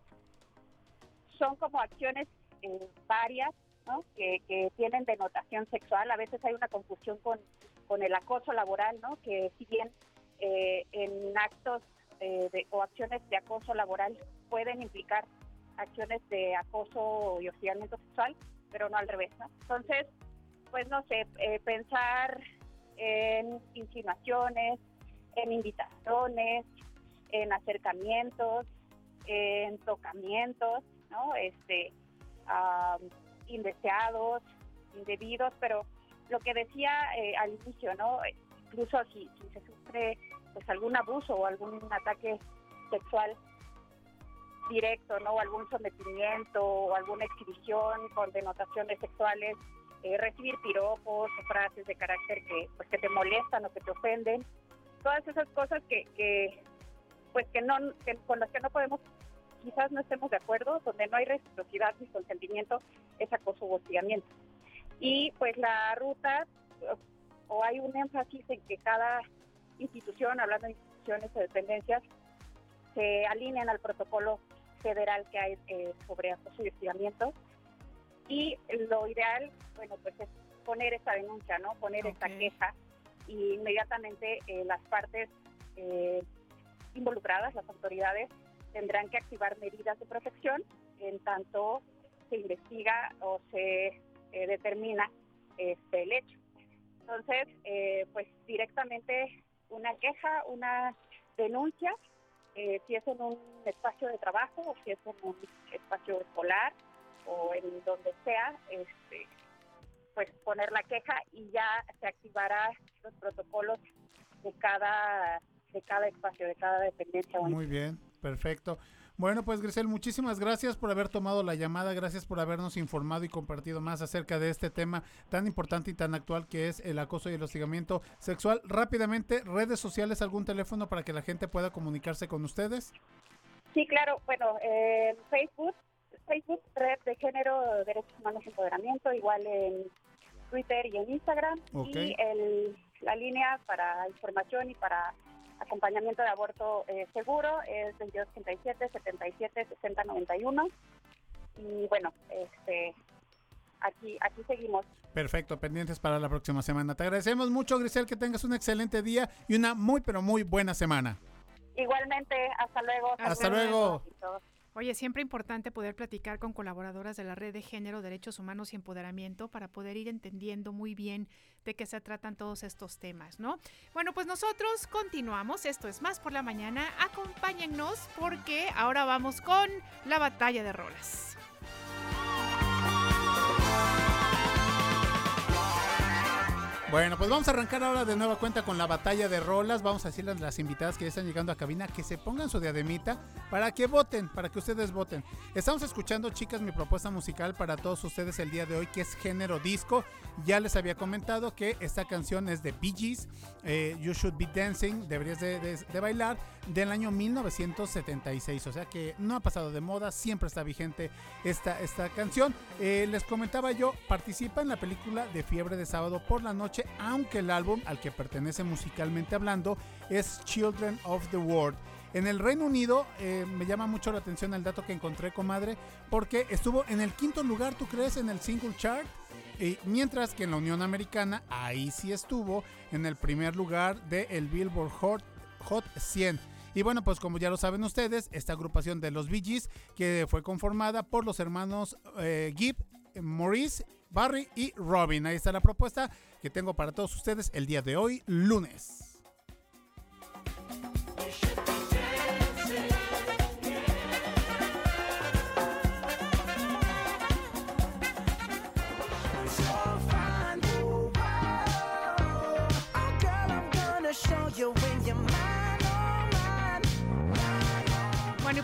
son como acciones eh, varias, ¿no? Que, que tienen denotación sexual. A veces hay una confusión con con el acoso laboral, ¿no? Que si bien eh, en actos eh, de- o acciones de acoso laboral pueden implicar acciones de acoso y hostigamiento sexual, pero no al revés. Entonces, pues no sé, eh, pensar en insinuaciones, en invitaciones, en acercamientos, en tocamientos, ¿no? Este, am, indeseados, indebidos, pero lo que decía eh, al inicio, ¿no? Incluso si, si se sufre pues algún abuso o algún ataque sexual directo, ¿no? O algún sometimiento o alguna exhibición con denotaciones sexuales, eh, recibir piropos o frases de carácter que pues que te molestan o que te ofenden, todas esas cosas que, pues que no con las que no podemos quizás no estemos de acuerdo, donde no hay reciprocidad ni consentimiento, es acoso o hostigamiento. Y pues la ruta, o hay un énfasis en que cada institución, hablando de instituciones o dependencias, se alineen al protocolo federal que hay eh, sobre acoso y hostigamiento. Y lo ideal, bueno, pues es poner esa denuncia, ¿no? Poner esta Ok. queja y inmediatamente eh, las partes eh, involucradas, las autoridades, tendrán que activar medidas de protección en tanto se investiga o se eh, determina este, el hecho. Entonces, eh, pues directamente una queja, una denuncia, eh, si es en un espacio de trabajo o si es en un espacio escolar o en donde sea, este, pues poner la queja y ya se activará los protocolos de cada de cada espacio, de cada dependencia. Muy bien, perfecto. Bueno, pues Grisel, muchísimas gracias por haber tomado la llamada, gracias por habernos informado y compartido más acerca de este tema tan importante y tan actual que es el acoso y el hostigamiento sexual. Rápidamente, redes sociales, algún teléfono para que la gente pueda comunicarse con ustedes. Sí, claro. Bueno, en Facebook, Facebook, Red de Género, Derechos Humanos y Empoderamiento, igual en Twitter y en Instagram. Y el, la línea para información y para acompañamiento de aborto eh, seguro es 2287 77 60 91. Y bueno, este, aquí, aquí seguimos. Perfecto, pendientes para la próxima semana. Te agradecemos mucho, Grisel, que tengas un excelente día y una muy, pero muy buena semana. Igualmente, hasta luego. Hasta luego. Oye, siempre importante poder platicar con colaboradoras de la Red de Género, Derechos Humanos y Empoderamiento para poder ir entendiendo muy bien de qué se tratan todos estos temas, ¿no? Bueno, pues nosotros continuamos. Esto es Más por la Mañana. Acompáñennos porque ahora vamos con la batalla de rolas. Bueno, pues vamos a arrancar ahora de nueva cuenta con la batalla de rolas. Vamos a decirles a las invitadas que ya están llegando a cabina que se pongan su diademita para que voten, para que ustedes voten. Estamos escuchando, chicas, mi propuesta musical para todos ustedes el día de hoy, que es género disco. Ya les había comentado que esta canción es de Bee Gees, eh, You Should Be Dancing, deberías de, de- de bailar, del año 1976. O sea que no ha pasado de moda, siempre está vigente esta, esta canción. Eh, les comentaba yo, participa en la película de Fiebre de Sábado por la Noche, aunque el álbum al que pertenece musicalmente hablando es Children of the World. En el Reino Unido eh, me llama mucho la atención el dato que encontré, comadre, porque estuvo en el quinto lugar, ¿tú crees? En el single chart. Mientras que en la Unión Americana, ahí sí estuvo en el primer lugar del el Billboard Hot, Hot 100. Y bueno, pues como ya lo saben ustedes, esta agrupación de los Bee Gees, que fue conformada por los hermanos eh, Gibb, Maurice, Barry y Robin. Ahí está la propuesta que tengo para todos ustedes el día de hoy, lunes.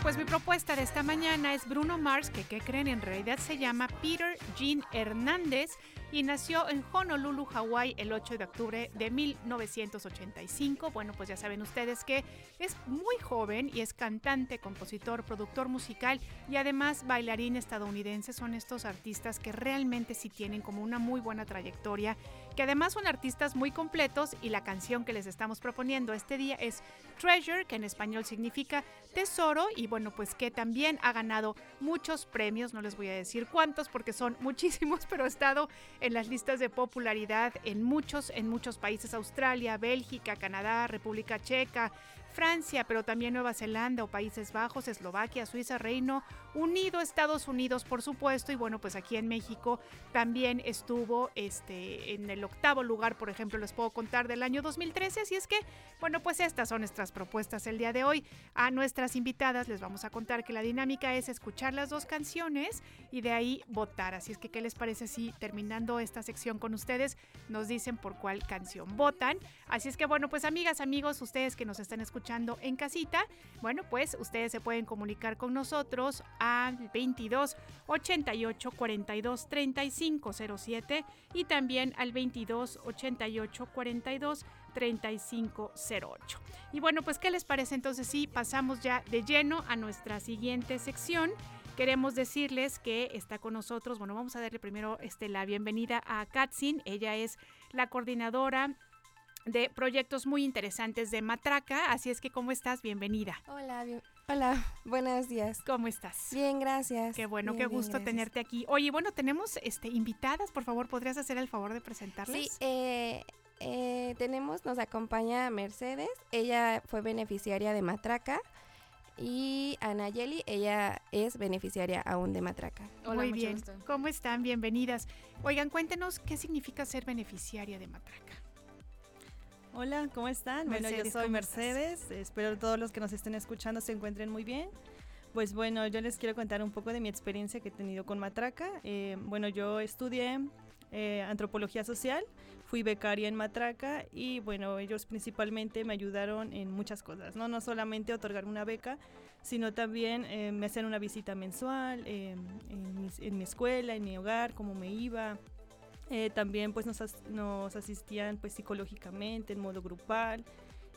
Pues mi propuesta de esta mañana es Bruno Mars, que ¿qué creen? En realidad se llama Peter Jean Hernández y nació en Honolulu, Hawái, el 8 de octubre de 1985. Bueno, pues ya saben ustedes que es muy joven y es cantante, compositor, productor musical y además bailarín estadounidense. Son estos artistas que realmente sí tienen como una muy buena trayectoria, que además son artistas muy completos y la canción que les estamos proponiendo este día es Treasure, que en español significa tesoro y bueno, pues que también ha ganado muchos premios, no les voy a decir cuántos porque son [LAUGHS] muchísimos, pero ha estado en las listas de popularidad en muchos en muchos países, Australia, Bélgica, Canadá, República Checa, Francia, pero también Nueva Zelanda o Países Bajos, Eslovaquia, Suiza, Reino Unido, Estados Unidos, por supuesto, y bueno, pues aquí en México también estuvo este en el octavo lugar, por ejemplo, les puedo contar del año 2013, así es que, bueno, pues estas son nuestras propuestas el día de hoy. A nuestras invitadas les vamos a contar que la dinámica es escuchar las dos canciones y de ahí votar, así es que ¿qué les parece si terminando esta sección con ustedes nos dicen por cuál canción votan? Así es que bueno, pues amigas, amigos, ustedes que nos están escuchando en casita, bueno, pues ustedes se pueden comunicar con nosotros al 22 88 42 35 07 y también al 22 88 42 3508. Y bueno, pues ¿qué les parece entonces si pasamos ya de lleno a nuestra siguiente sección? Queremos decirles que está con nosotros, bueno, vamos a darle primero este, la bienvenida a Katsin, ella es la coordinadora de proyectos muy interesantes de Matraca, así es que ¿cómo estás? Bienvenida. Hola, bien- hola, buenos días. ¿Cómo estás? Bien, gracias. Qué bueno, Bien, qué bien, gusto gracias. tenerte aquí. Oye, bueno, tenemos este invitadas, por favor, ¿podrías hacer el favor de presentarlas? Sí, eh, eh, tenemos, nos acompaña Mercedes, ella fue beneficiaria de Matraca. Y Anayeli, ella es beneficiaria aún de Matraca. Muy bien. ¿Cómo están? Bienvenidas. Oigan, cuéntenos qué significa ser beneficiaria de Matraca. Hola, ¿cómo están? bueno, yo Mercedes, soy ¿cómo estás? Mercedes. Espero todos los que nos estén escuchando se encuentren muy bien. Pues bueno, yo les quiero contar un poco de mi experiencia que he tenido con Matraca. Eh, bueno, yo estudié eh, antropología social, fui becaria en Matraca y bueno, ellos principalmente me ayudaron en muchas cosas, ¿no? No solamente otorgar una beca, sino también eh, me hacían una visita mensual eh, en, mis- en mi escuela, en mi hogar, cómo me iba. Eh, también pues nos, nos asistían pues psicológicamente en modo grupal.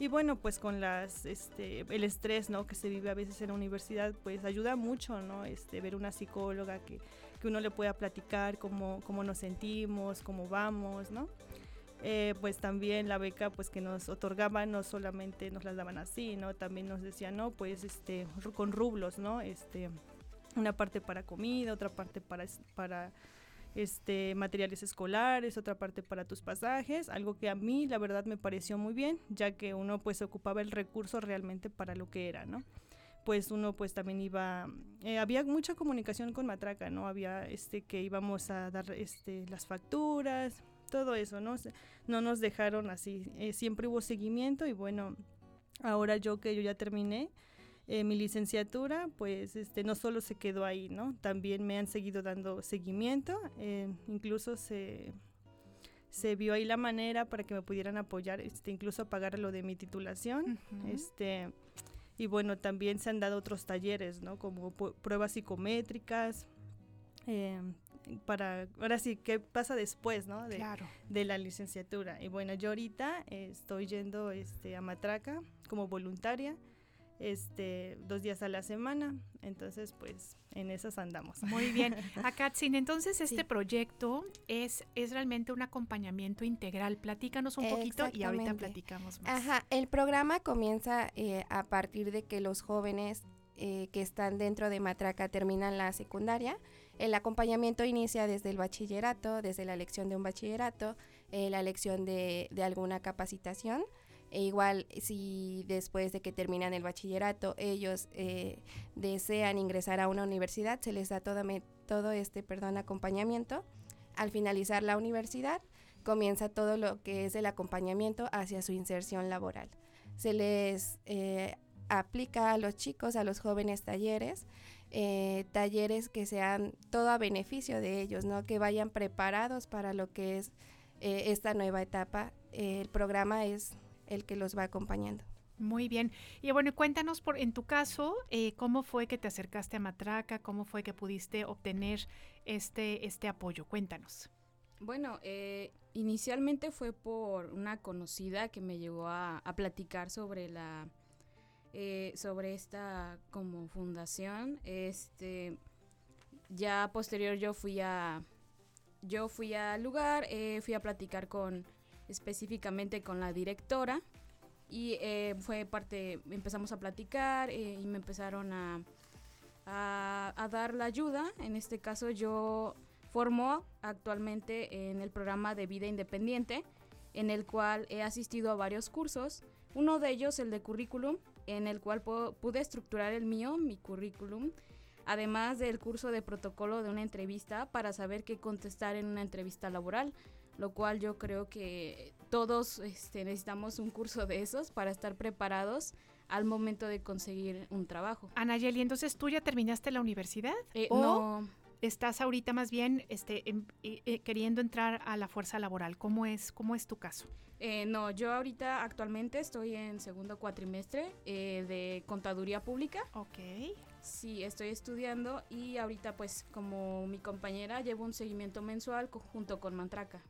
Y bueno pues con las este el estrés no que se vive a veces en la universidad pues ayuda mucho no este ver una psicóloga que, que uno le pueda platicar cómo, cómo nos sentimos cómo vamos no Eh, pues también la beca pues que nos otorgaban no solamente nos las daban así no también nos decían no pues este con rublos no este una parte para comida otra parte para este, materiales escolares, otra parte para tus pasajes, algo que a mí la verdad me pareció muy bien, ya que uno pues ocupaba el recurso realmente para lo que era, ¿no? pues uno pues también iba, eh, había mucha comunicación con Matraca, ¿no? Había este que íbamos a dar este las facturas, todo eso, ¿no? No nos dejaron así, eh, siempre hubo seguimiento y bueno, ahora yo que yo ya terminé eh, mi licenciatura, pues este no solo se quedó ahí, ¿no? También me han seguido dando seguimiento, eh, incluso se se vio ahí la manera para que me pudieran apoyar, este, incluso pagar lo de mi titulación, este y bueno, también se han dado otros talleres, ¿no? Como pruebas psicométricas, eh, para, ahora sí, ¿qué pasa después, ¿no? De, Claro. de la licenciatura. Y bueno, yo ahorita eh, estoy yendo este, a Matraca como voluntaria, este, dos días a la semana, entonces pues en esas andamos. Muy bien. [LAUGHS] Akatzin, entonces este Sí. proyecto es, es realmente un acompañamiento integral. Platícanos un poquito y ahorita platicamos más. Ajá, el programa comienza eh, a partir de que los jóvenes eh, que están dentro de Matraca terminan la secundaria. El acompañamiento inicia desde el bachillerato, desde la elección de un bachillerato, eh, la elección de, de alguna capacitación. E igual si después de que terminan el bachillerato ellos eh, desean ingresar a una universidad, se les da todo, todo este perdón, acompañamiento. Al finalizar la universidad, comienza todo lo que es el acompañamiento hacia su inserción laboral. Se les eh, aplica a los chicos, a los jóvenes talleres, eh, talleres que sean todo a beneficio de ellos, ¿no? que vayan preparados para lo que es eh, esta nueva etapa. El programa es el que los va acompañando. Muy bien. Y bueno, cuéntanos por en tu caso, eh, cómo fue que te acercaste a Matraca, cómo fue que pudiste obtener este, este apoyo. Cuéntanos. Bueno, eh, inicialmente fue por una conocida que me llegó a, a platicar sobre la eh, sobre esta como fundación. Este ya posterior yo fui a yo fui al lugar, eh, fui a platicar con específicamente con la directora y eh, fue parte empezamos a platicar eh, y me empezaron a, a a dar la ayuda. En este caso yo formo actualmente en el programa de vida independiente, en el cual he asistido a varios cursos. Uno de ellos, el de currículum, en el cual pude estructurar el mío, mi currículum, además del curso de protocolo de una entrevista para saber qué contestar en una entrevista laboral, lo cual yo creo que todos este, necesitamos un curso de esos para estar preparados al momento de conseguir un trabajo. Anayeli, entonces tú ya terminaste la universidad Eh, o no, estás ahorita más bien este, em- eh, eh, queriendo entrar a la fuerza laboral. ¿Cómo es, cómo es tu caso? Eh, no, yo ahorita actualmente estoy en segundo cuatrimestre de contaduría pública. Ok. Sí, estoy estudiando y ahorita pues como mi compañera llevo un seguimiento mensual junto con Mantraca.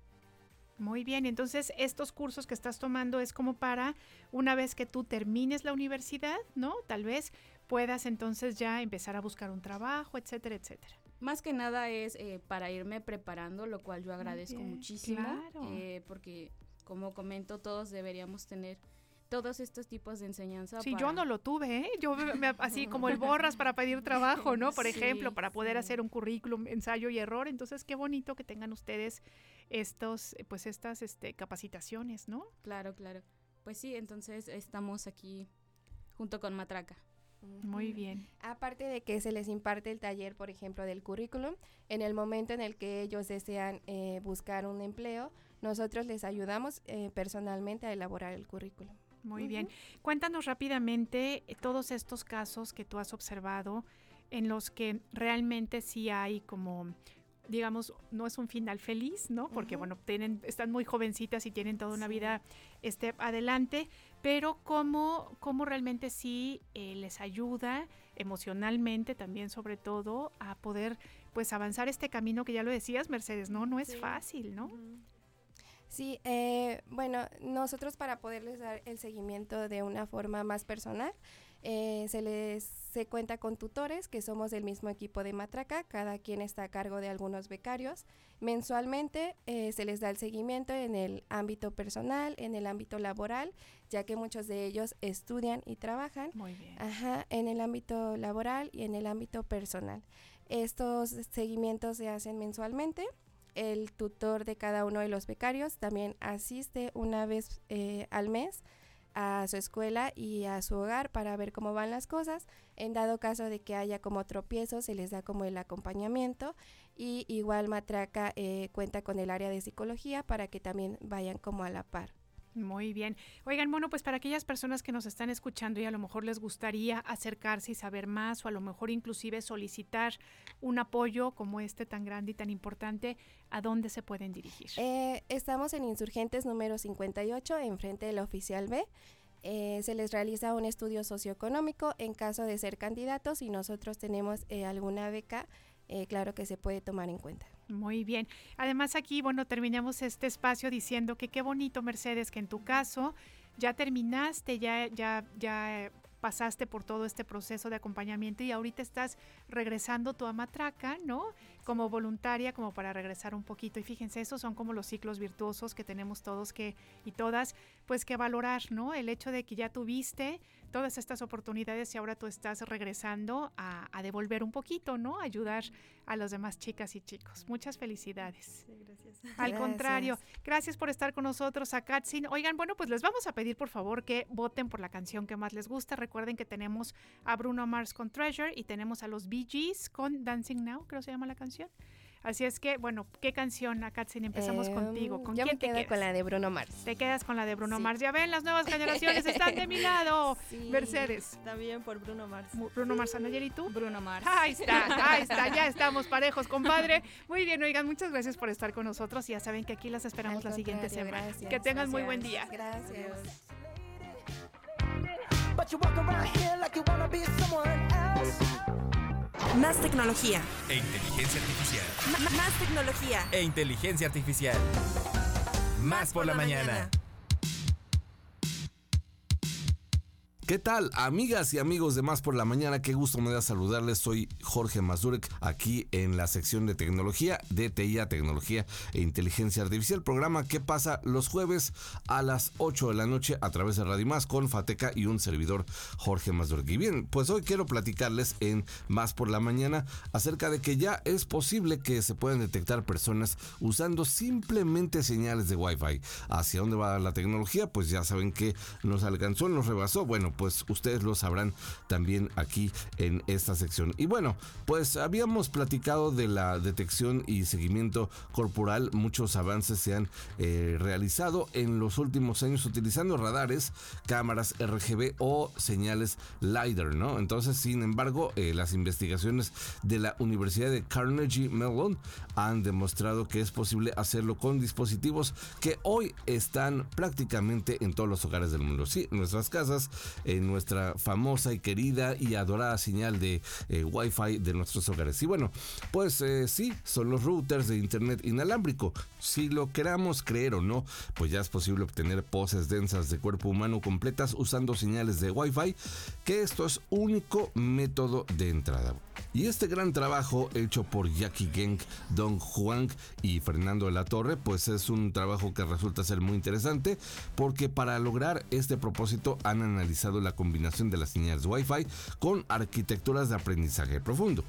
Muy bien, entonces estos cursos que estás tomando es como para una vez que tú termines la universidad, ¿no? Tal vez puedas entonces ya empezar a buscar un trabajo, etcétera, etcétera. Más que nada es eh, para irme preparando, lo cual yo agradezco bien, muchísimo, claro. eh, porque como comento todos deberíamos tener todos estos tipos de enseñanza. Sí, yo no lo tuve, ¿eh? Yo me- me- así como el borras para pedir trabajo, ¿no? Por [LAUGHS] Sí, ejemplo, para poder sí. hacer un currículum, ensayo y error. Entonces, qué bonito que tengan ustedes estos, pues estas este, capacitaciones, ¿no? Claro, claro. Pues sí, entonces estamos aquí junto con Matraca. Muy bien. Aparte de que se les imparte el taller, por ejemplo, del currículum, en el momento en el que ellos desean eh, buscar un empleo, nosotros les ayudamos eh, personalmente a elaborar el currículum. Muy bien. Cuéntanos rápidamente eh, todos estos casos que tú has observado en los que realmente sí hay como digamos, no es un final feliz, ¿no? Porque, bueno, tienen, están muy jovencitas y tienen toda una vida este, adelante, pero cómo, cómo realmente sí eh, les ayuda emocionalmente también, sobre todo, a poder, pues, avanzar este camino que ya lo decías, Mercedes, ¿no? No es Sí. fácil, ¿no? Sí, eh, bueno, nosotros para poderles dar el seguimiento de una forma más personal, eh, se les se cuenta con tutores que somos del mismo equipo de Matraca, cada quien está a cargo de algunos becarios. Mensualmente eh, se les da el seguimiento en el ámbito personal, en el ámbito laboral, ya que muchos de ellos estudian y trabajan. Muy bien. Ajá, en el ámbito laboral y en el ámbito personal. Estos seguimientos se hacen mensualmente. El tutor de cada uno de los becarios también asiste una vez eh, al mes a su escuela y a su hogar para ver cómo van las cosas. En dado caso de que haya como tropiezos, se les da como el acompañamiento y igual Matraca eh, cuenta con el área de psicología para que también vayan como a la par. Muy bien. Oigan, bueno, pues para aquellas personas que nos están escuchando y a lo mejor les gustaría acercarse y saber más o a lo mejor inclusive solicitar un apoyo como este tan grande y tan importante, ¿a dónde se pueden dirigir? Eh, estamos en Insurgentes número 58, enfrente de la oficial B. Eh, se les realiza un estudio socioeconómico en caso de ser candidatos y nosotros tenemos eh, alguna beca, eh, claro que se puede tomar en cuenta. Muy bien. Además aquí, bueno, terminamos este espacio diciendo que qué bonito, Mercedes, que en tu caso ya terminaste, ya, ya, ya pasaste por todo este proceso de acompañamiento y ahorita estás regresando tu a Matraca, ¿no? Como voluntaria, como para regresar un poquito. Y fíjense, esos son como los ciclos virtuosos que tenemos todos que y todas, pues que valorar, ¿no? El hecho de que ya tuviste todas estas oportunidades y ahora tú estás regresando a, a devolver un poquito, ¿no? Ayudar a las demás chicas y chicos. Muchas felicidades. gracias. Al Gracias. contrario, gracias por estar con nosotros a Katsin. Oigan, bueno, pues les vamos a pedir por favor que voten por la canción que más les gusta. Recuerden que tenemos a Bruno Mars con Treasure y tenemos a los Bee Gees con Dancing Now, creo que se llama la canción. Así es que, bueno, ¿qué canción, Katsin? Empezamos Em, contigo. ¿Con yo quién me te quedo quedas? con la de Bruno Mars. Te quedas con la de Bruno Sí. Mars. Ya ven, las nuevas [LAUGHS] generaciones están de mi lado. Sí. Mercedes. También por Bruno Mars. Bruno Mars, Anayeli, ¿y tú? Bruno Mars. Ahí está, ahí está, ya [LAUGHS] estamos parejos, compadre. Muy bien, oigan, muchas gracias por estar con nosotros y ya saben que aquí las esperamos Al la siguiente semana. gracias. Que tengan muy buen día. Gracias. But you walk around here like you wanna be someone else. Más tecnología. E inteligencia artificial. M- más tecnología. E inteligencia artificial. Más por la mañana. ¿Qué tal, amigas y amigos de Más por la Mañana? Qué gusto me da saludarles. Soy Jorge Mazurek, aquí en la sección de tecnología, de TIA, Tecnología e Inteligencia Artificial, programa que pasa los jueves a las 8 de la noche a través de Radio Más con Fateca y un servidor, Jorge Mazurek. Y bien, pues hoy quiero platicarles en Más por la Mañana acerca de que ya es posible que se puedan detectar personas usando simplemente señales de Wi-Fi. ¿Hacia dónde va la tecnología? Pues ya saben que nos alcanzó, nos rebasó. Bueno, pues ustedes lo sabrán también aquí en esta sección. Y bueno, pues habíamos platicado de la detección y seguimiento corporal. Muchos avances se han eh, realizado en los últimos años utilizando radares, cámaras RGB o señales LiDAR, ¿no? Entonces, sin embargo, eh, las investigaciones de la Universidad de Carnegie Mellon han demostrado que es posible hacerlo con dispositivos que hoy están prácticamente en todos los hogares del mundo. Sí, en nuestras casas, en nuestra famosa y querida y adorada señal de eh, Wi-Fi de nuestros hogares. Y bueno, pues eh, sí, son los routers de Internet inalámbrico. Si lo queramos creer o no, pues ya es posible obtener poses densas de cuerpo humano completas usando señales de Wi-Fi, que esto es único método de entrada. Y este gran trabajo hecho por Jackie Geng, Dong Huang y Fernando de la Torre, pues es un trabajo que resulta ser muy interesante porque para lograr este propósito han analizado la combinación de las señales Wi-Fi con arquitecturas de aprendizaje profundo.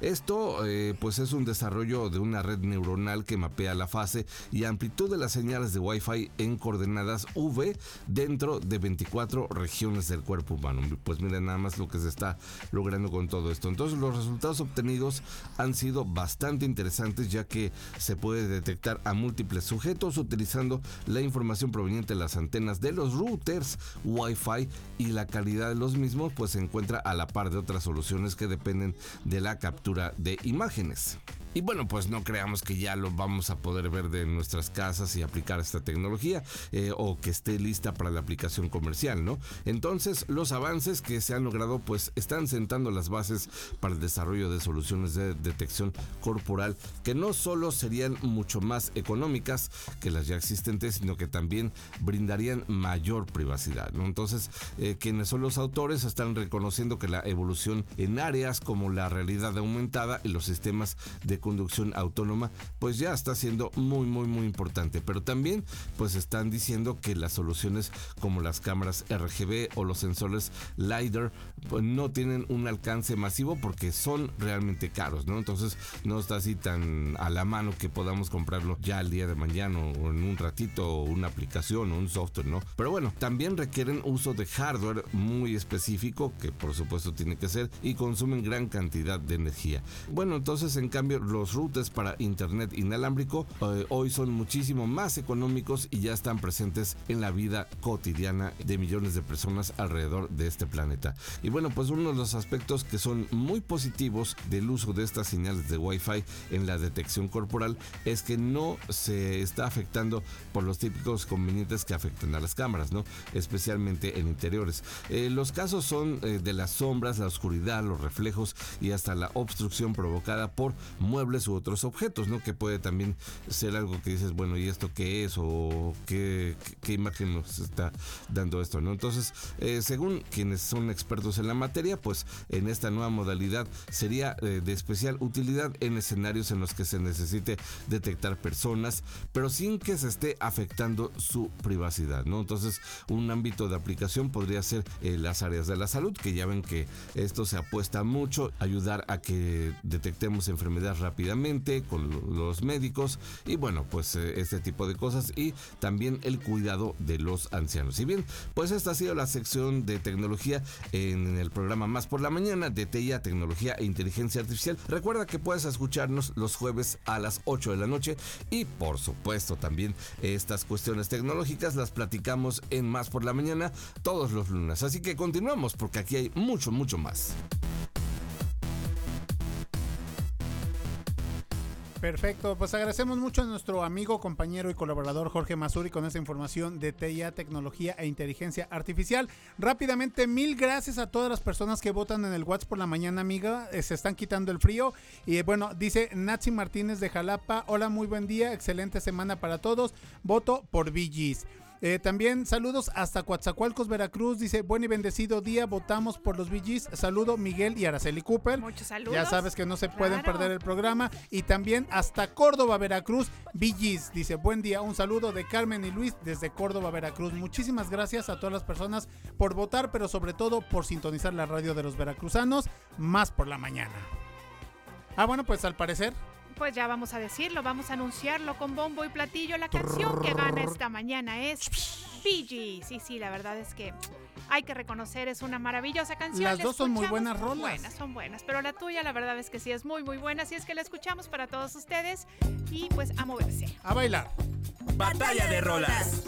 Esto eh, pues es un desarrollo de una red neuronal que mapea la fase y amplitud de las señales de Wi-Fi en coordenadas V dentro de 24 regiones del cuerpo humano. Pues miren nada más lo que se está logrando con todo esto. Entonces los resultados obtenidos han sido bastante interesantes ya que se puede detectar a múltiples sujetos utilizando la información proveniente de las antenas de los routers Wi-Fi y la calidad de los mismos pues se encuentra a la par de otras soluciones que dependen de la captura de imágenes. Y bueno, pues no creamos que ya lo vamos a poder ver de nuestras casas y aplicar esta tecnología eh, o que esté lista para la aplicación comercial, ¿no? Entonces, los avances que se han logrado pues están sentando las bases para el desarrollo de soluciones de detección corporal que no solo serían mucho más económicas que las ya existentes, sino que también brindarían mayor privacidad, ¿no? Entonces, eh, quienes son los autores están reconociendo que la evolución en áreas como la realidad aumentada y los sistemas de conducción autónoma, pues ya está siendo muy, muy, muy importante. Pero también, pues están diciendo que las soluciones como las cámaras RGB o los sensores LiDAR, pues no tienen un alcance masivo porque son realmente caros, ¿no? Entonces no está así tan a la mano que podamos comprarlo ya el día de mañana o en un ratito una aplicación o un software, ¿no? Pero bueno, también requieren uso de hardware muy específico que por supuesto tiene que ser y consumen gran cantidad de energía. Bueno, entonces en cambio los routers para internet inalámbrico eh, hoy son muchísimo más económicos y ya están presentes en la vida cotidiana de millones de personas alrededor de este planeta. Y bueno, pues uno de los aspectos que son muy positivos del uso de estas señales de Wi-Fi en la detección corporal es que no se está afectando por los típicos convenientes que afectan a las cámaras, ¿no? Especialmente en interiores. Eh, los casos son eh, de las sombras, la oscuridad, los reflejos y hasta la obstrucción provocada por muebles u otros objetos, ¿no? Que puede también ser algo que dices, bueno, ¿y esto qué es? ¿O qué, imagen nos está dando esto, ¿no? Entonces, eh, según quienes son expertos en la materia, pues en esta nueva modalidad sería eh, de especial utilidad en escenarios en los que se necesite detectar personas, pero sin que se esté afectando su privacidad, ¿no? Entonces, un ámbito de aplicación podría ser eh, las áreas de la salud, que ya ven que esto se apuesta mucho, ayudar a que detectemos enfermedades rápidamente con lo- los médicos y bueno, pues eh, este tipo de cosas y también el cuidado de los ancianos. Y bien, pues esta ha sido la sección de tecnología en el programa Más por la Mañana de TIA, Tecnología e Inteligencia Artificial. Recuerda que puedes escucharnos los jueves a las 8 de la noche y por supuesto también estas cuestiones tecnológicas las platicamos en Más por la Mañana todos los lunes. Así que continuamos porque aquí hay mucho, mucho más. Perfecto, pues agradecemos mucho a nuestro amigo, compañero y colaborador Jorge Mazuri con esta información de TIA, tecnología e inteligencia artificial. Rápidamente, mil gracias a todas las personas que votan en el WhatsApp por la mañana, amiga. Eh, se están quitando el frío. Y bueno, dice Natsi Martínez de Jalapa. Hola, muy buen día, excelente semana para todos. Voto por VGs. Eh, también saludos hasta Coatzacoalcos, Veracruz. Dice, buen y bendecido día, votamos por los VGs. Saludo Miguel y Araceli Cooper. Muchos saludos. Ya sabes que no se pueden perder el programa. Y también hasta Córdoba, Veracruz, VGs. Dice, buen día, un saludo de Carmen y Luis desde Córdoba, Veracruz. Muchísimas gracias a todas las personas por votar, pero sobre todo por sintonizar la radio de los veracruzanos, más por la mañana. Ah, bueno, pues al parecer Pues ya vamos a decirlo, vamos a anunciarlo con bombo y platillo. La canción que gana esta mañana es Bee Gees. Sí, sí, la verdad es que hay que reconocer, es una maravillosa canción. Las La dos son muy buenas rolas. Buenas, son buenas, pero la tuya la verdad es que sí es muy, muy buena. Así es que la escuchamos para todos ustedes y pues a moverse. a bailar. Batalla de rolas.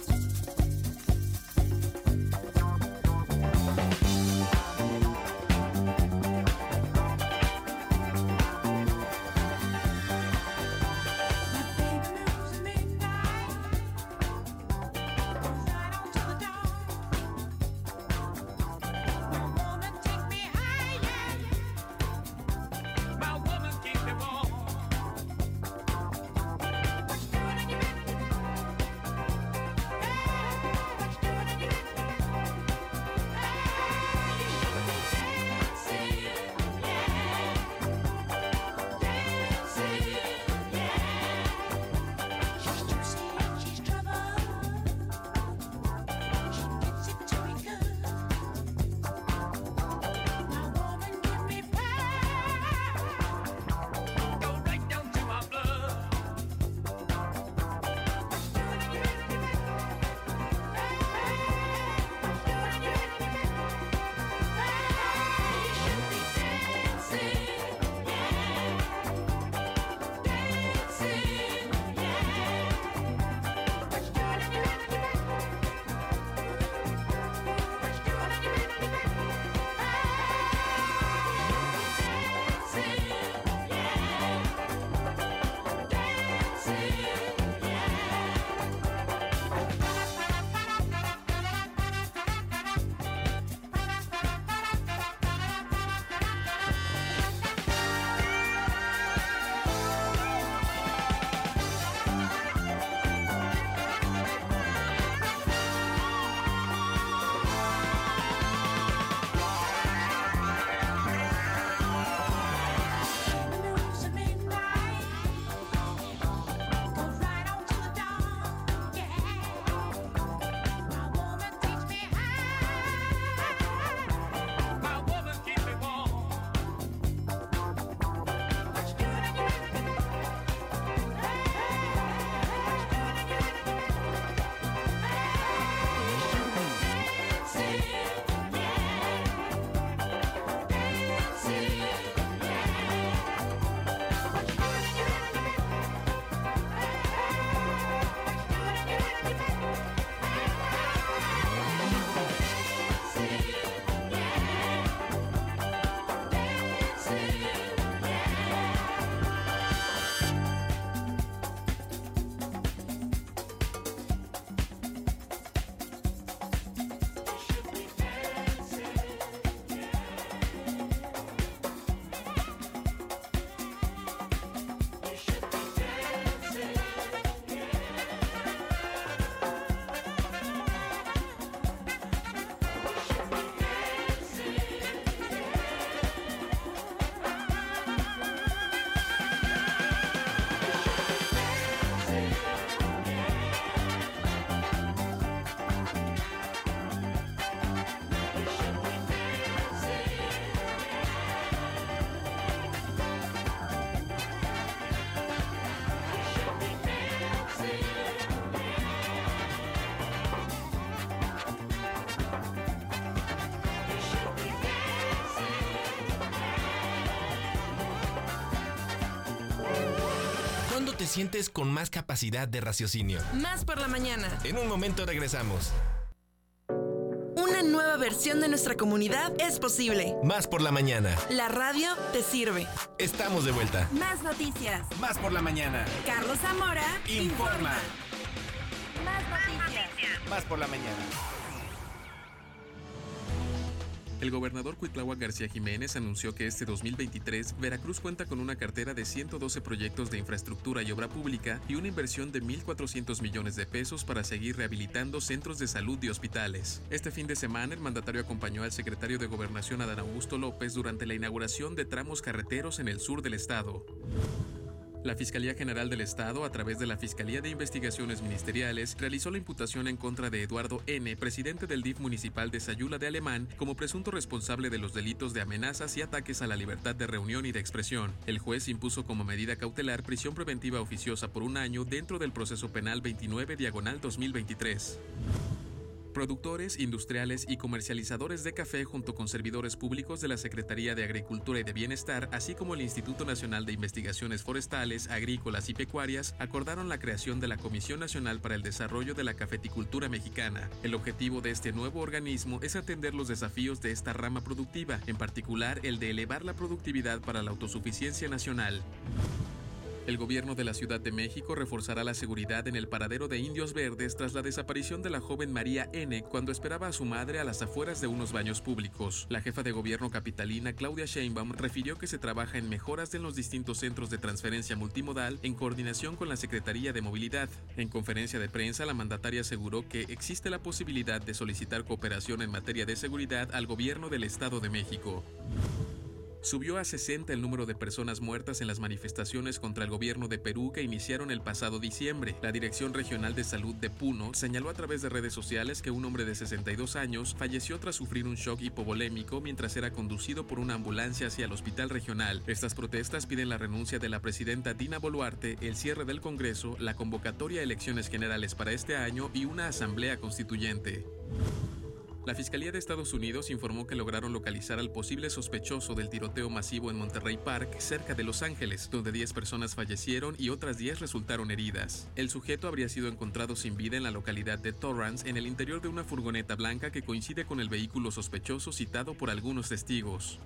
¿Cuándo te sientes con más capacidad de raciocinio? Más por la mañana. En un momento regresamos. Una nueva versión de nuestra comunidad es posible. Más por la mañana. La radio te sirve. Estamos de vuelta. Más noticias. Más por la mañana. Carlos Zamora Informa. Más noticias. Más por la mañana. El gobernador Cuitláhuac García Jiménez anunció que este 2023 Veracruz cuenta con una cartera de 112 proyectos de infraestructura y obra pública y una inversión de 1.400 millones de pesos para seguir rehabilitando centros de salud y hospitales. Este fin de semana el mandatario acompañó al secretario de Gobernación Adán Augusto López durante la inauguración de tramos carreteros en el sur del estado. La Fiscalía General del Estado, a través de la Fiscalía de Investigaciones Ministeriales, realizó la imputación en contra de Eduardo N., presidente del DIF municipal de Sayula de Alemán, como presunto responsable de los delitos de amenazas y ataques a la libertad de reunión y de expresión. El juez impuso como medida cautelar prisión preventiva oficiosa por un año dentro del proceso penal 29 diagonal 2023. Productores, industriales y comercializadores de café junto con servidores públicos de la Secretaría de Agricultura y de Bienestar, así como el Instituto Nacional de Investigaciones Forestales, Agrícolas y Pecuarias, acordaron la creación de la Comisión Nacional para el Desarrollo de la Cafeticultura Mexicana. El objetivo de este nuevo organismo es atender los desafíos de esta rama productiva, en particular el de elevar la productividad para la autosuficiencia nacional. El gobierno de la Ciudad de México reforzará la seguridad en el paradero de Indios Verdes tras la desaparición de la joven María N. cuando esperaba a su madre a las afueras de unos baños públicos. La jefa de gobierno capitalina Claudia Sheinbaum refirió que se trabaja en mejoras en los distintos centros de transferencia multimodal en coordinación con la Secretaría de Movilidad. En conferencia de prensa, la mandataria aseguró que existe la posibilidad de solicitar cooperación en materia de seguridad al gobierno del Estado de México. Subió a 60 el número de personas muertas en las manifestaciones contra el gobierno de Perú que iniciaron el pasado diciembre. La Dirección Regional de Salud de Puno señaló a través de redes sociales que un hombre de 62 años falleció tras sufrir un shock hipovolémico mientras era conducido por una ambulancia hacia el hospital regional. Estas protestas piden la renuncia de la presidenta Dina Boluarte, el cierre del Congreso, la convocatoria a elecciones generales para este año y una asamblea constituyente. La Fiscalía de Estados Unidos informó que lograron localizar al posible sospechoso del tiroteo masivo en Monterrey Park, cerca de Los Ángeles, donde 10 personas fallecieron y otras 10 resultaron heridas. El sujeto habría sido encontrado sin vida en la localidad de Torrance, en el interior de una furgoneta blanca que coincide con el vehículo sospechoso citado por algunos testigos.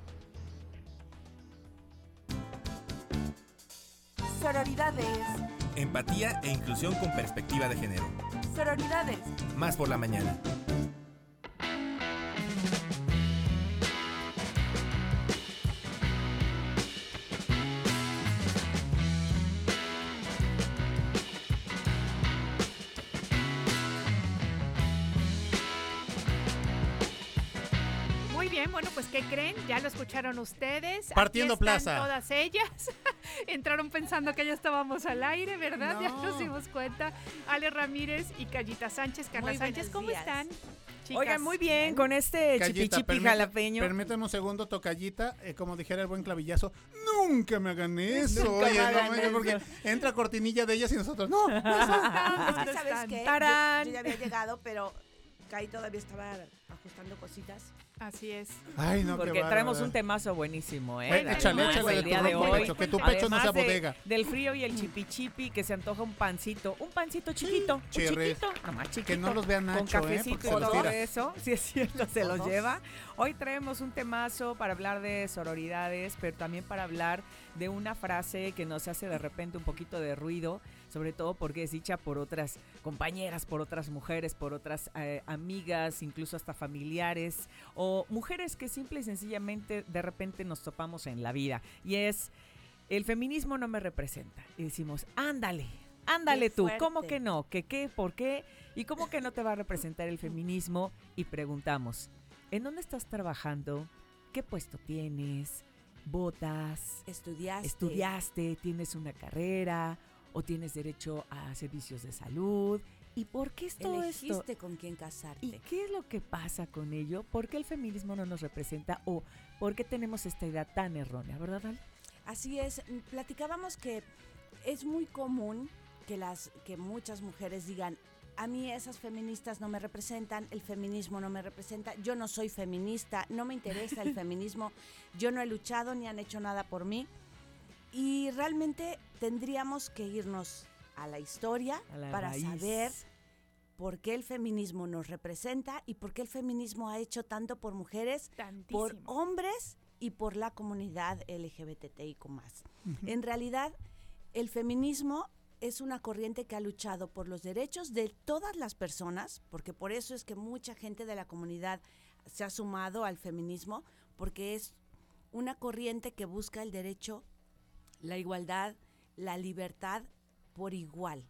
Sororidades. Empatía e inclusión con perspectiva de género. Sororidades. Más por la mañana. Bien, bueno, pues ¿qué creen? Ya lo escucharon ustedes. Aquí Partiendo están plaza. Todas ellas [LAUGHS] entraron pensando que ya estábamos al aire, ¿verdad? Ya No. nos dimos cuenta. Ale Ramírez y Callita Sánchez, Carla Muy Sánchez, ¿cómo días. están? Oigan, muy bien, con este Callita, chipichipi permita- jalapeño. Permítame un segundo, tocallita. eh, como dijera el buen clavillazo, nunca me hagan eso. Nunca Oye, me no, hagan oye, eso. porque entra cortinilla de ellas y nosotros, no. No, [LAUGHS] Es que, ¿sabes qué? Yo, yo ya había llegado, pero Kai todavía estaba ajustando cositas. Así es. Ay, no, Porque traemos un temazo buenísimo, ¿eh? Bueno, échale, de el día de hoy. pecho, que tu pecho no sea de- bodega. Del frío y el chipi chipi, que se antoja un pancito. Un pancito chiquito. un Chirres. chiquito, nomás chiquito. Que no los vea Con Nacho, ¿eh? cafecito y todo eso. [LAUGHS] Sí, es cierto, se los lleva. Hoy traemos un temazo para hablar de sororidades, pero también para hablar de una frase que nos hace de repente un poquito de ruido, sobre todo porque es dicha por otras compañeras, por otras mujeres, por otras eh, amigas, incluso hasta familiares, o mujeres que simple y sencillamente de repente nos topamos en la vida. Y es, el feminismo no me representa. Y decimos, ándale, ándale Qué tú, ¿cómo que no? ¿Que qué? ¿Por qué? ¿Y cómo que no te va a representar el feminismo? Y preguntamos, ¿en dónde estás trabajando? ¿Qué puesto tienes? ¿Votas? Estudiaste. ¿Estudiaste? ¿Tienes una carrera? ¿O tienes derecho a servicios de salud? ¿Y por qué es todo esto? Elegiste con quién casarte. ¿Y qué es lo que pasa con ello? ¿Por qué el feminismo no nos representa? ¿O por qué tenemos esta idea tan errónea? ¿Verdad, Ale? Así es, mm, platicábamos que es muy común que las que muchas mujeres digan a mí esas feministas no me representan, el feminismo no me representa, yo no soy feminista, no me interesa el [LAUGHS] feminismo, yo no he luchado ni han hecho nada por mí. Y realmente tendríamos que irnos a la historia A la para raíz. saber por qué el feminismo nos representa y por qué el feminismo ha hecho tanto por mujeres, por hombres y por la comunidad LGBTIQ+. En realidad, el feminismo es una corriente que ha luchado por los derechos de todas las personas, porque por eso es que mucha gente de la comunidad se ha sumado al feminismo, porque es una corriente que busca el derecho, la igualdad, la libertad por igual.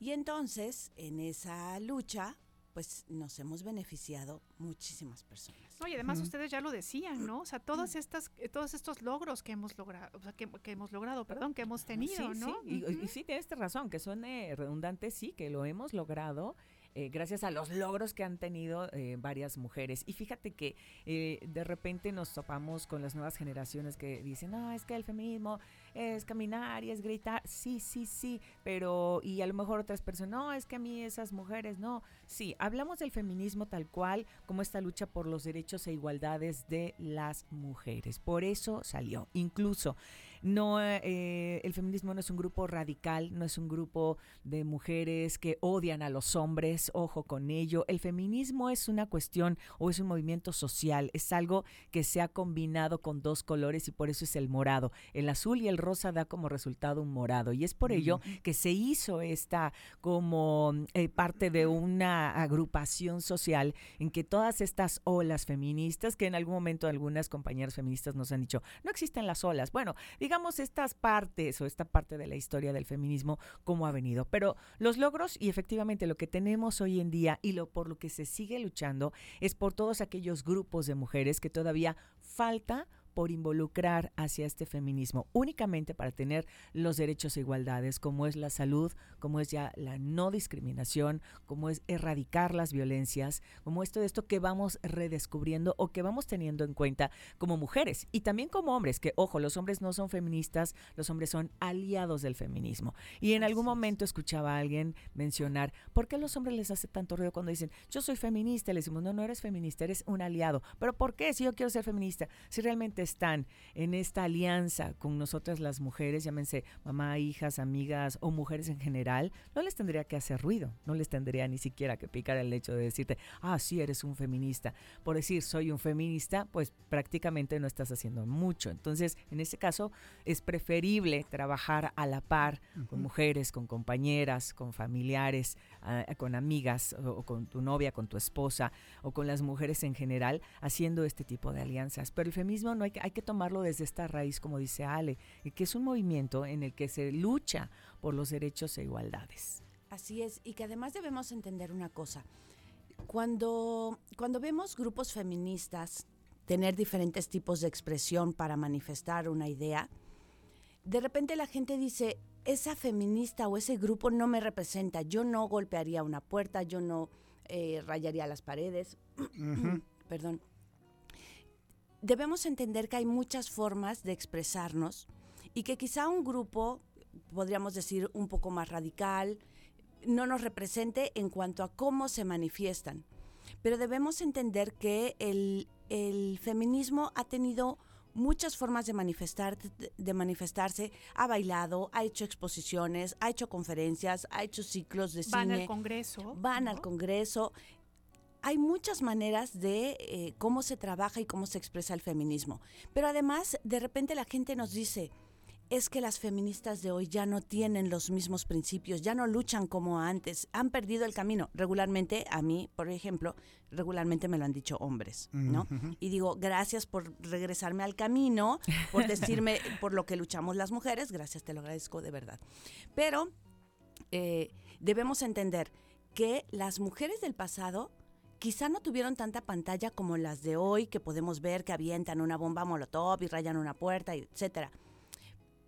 Y entonces, en esa lucha, pues nos hemos beneficiado muchísimas personas. No, y además ustedes ya lo decían, ¿no? O sea, todas estas, eh, todos estos logros que hemos logrado, o sea, que, que hemos logrado, perdón, que hemos tenido, Sí, ¿no? sí, y, y sí, tienes razón, que suene redundante, sí, que lo hemos logrado. eh, gracias a los logros que han tenido eh, varias mujeres. Y fíjate que eh, de repente nos topamos con las nuevas generaciones que dicen, no, es que el feminismo es caminar y es gritar. Sí, sí, sí, pero y a lo mejor otras personas, no, es que a mí esas mujeres, no. Sí, hablamos del feminismo tal cual como esta lucha por los derechos e igualdades de las mujeres. Por eso salió. Incluso no eh, el feminismo no es un grupo radical, no es un grupo de mujeres que odian a los hombres, ojo con ello. El feminismo es una cuestión o es un movimiento social, es algo que se ha combinado con dos colores y por eso es el morado. El azul y el rosa da como resultado un morado y es por ello que se hizo esta como eh, parte de una agrupación social en que todas estas olas feministas, que en algún momento algunas compañeras feministas nos han dicho, no existen las olas. Bueno, digamos estas partes o esta parte de la historia del feminismo, cómo ha venido. Pero los logros y efectivamente lo que tenemos hoy en día y lo por lo que se sigue luchando es por todos aquellos grupos de mujeres que todavía falta por involucrar hacia este feminismo únicamente para tener los derechos e igualdades, como es la salud, como es ya la no discriminación, como es erradicar las violencias, como esto de esto que vamos redescubriendo o que vamos teniendo en cuenta como mujeres y también como hombres, que ojo, los hombres no son feministas, los hombres son aliados del feminismo. Y en algún momento escuchaba a alguien mencionar, ¿por qué a los hombres les hace tanto ruido cuando dicen, yo soy feminista? Le decimos, no, no eres feminista, eres un aliado. ¿Pero por qué? Si yo quiero ser feminista, si realmente están en esta alianza con nosotras las mujeres, llámense mamá, hijas, amigas o mujeres en general, no les tendría que hacer ruido, no les tendría ni siquiera que picar el hecho de decirte, ah, sí, eres un feminista. Por decir, soy un feminista, pues prácticamente no estás haciendo mucho. Entonces, en este caso, es preferible trabajar a la par con mujeres, con compañeras, con familiares, ah, con amigas o, o con tu novia, con tu esposa o con las mujeres en general, haciendo este tipo de alianzas. Pero el feminismo no hay que, hay que tomarlo desde esta raíz, como dice Ale, y que es un movimiento en el que se lucha por los derechos e igualdades. Así es, y que además debemos entender una cosa. Cuando, cuando vemos grupos feministas tener diferentes tipos de expresión para manifestar una idea, de repente la gente dice, esa feminista o ese grupo no me representa, yo no golpearía una puerta, yo no eh, rayaría las paredes, [CLEARS THROAT] perdón. Debemos entender que hay muchas formas de expresarnos y que quizá un grupo, podríamos decir un poco más radical, no nos represente en cuanto a cómo se manifiestan. Pero debemos entender que el, el feminismo ha tenido muchas formas de, manifestar, de manifestarse. Ha bailado, ha hecho exposiciones, ha hecho conferencias, ha hecho ciclos de Van cine. al Congreso. Van al Congreso. Hay muchas maneras de eh, cómo se trabaja y cómo se expresa el feminismo. Pero además, de repente la gente nos dice, es que las feministas de hoy ya no tienen los mismos principios, ya no luchan como antes, han perdido el camino. Regularmente, a mí, por ejemplo, regularmente me lo han dicho hombres, ¿no? Y digo, gracias por regresarme al camino, por [LAUGHS] decirme por lo que luchamos las mujeres, gracias, te lo agradezco de verdad. Pero eh, debemos entender que las mujeres del pasado quizá no tuvieron tanta pantalla como las de hoy, que podemos ver que avientan una bomba molotov y rayan una puerta, etcétera.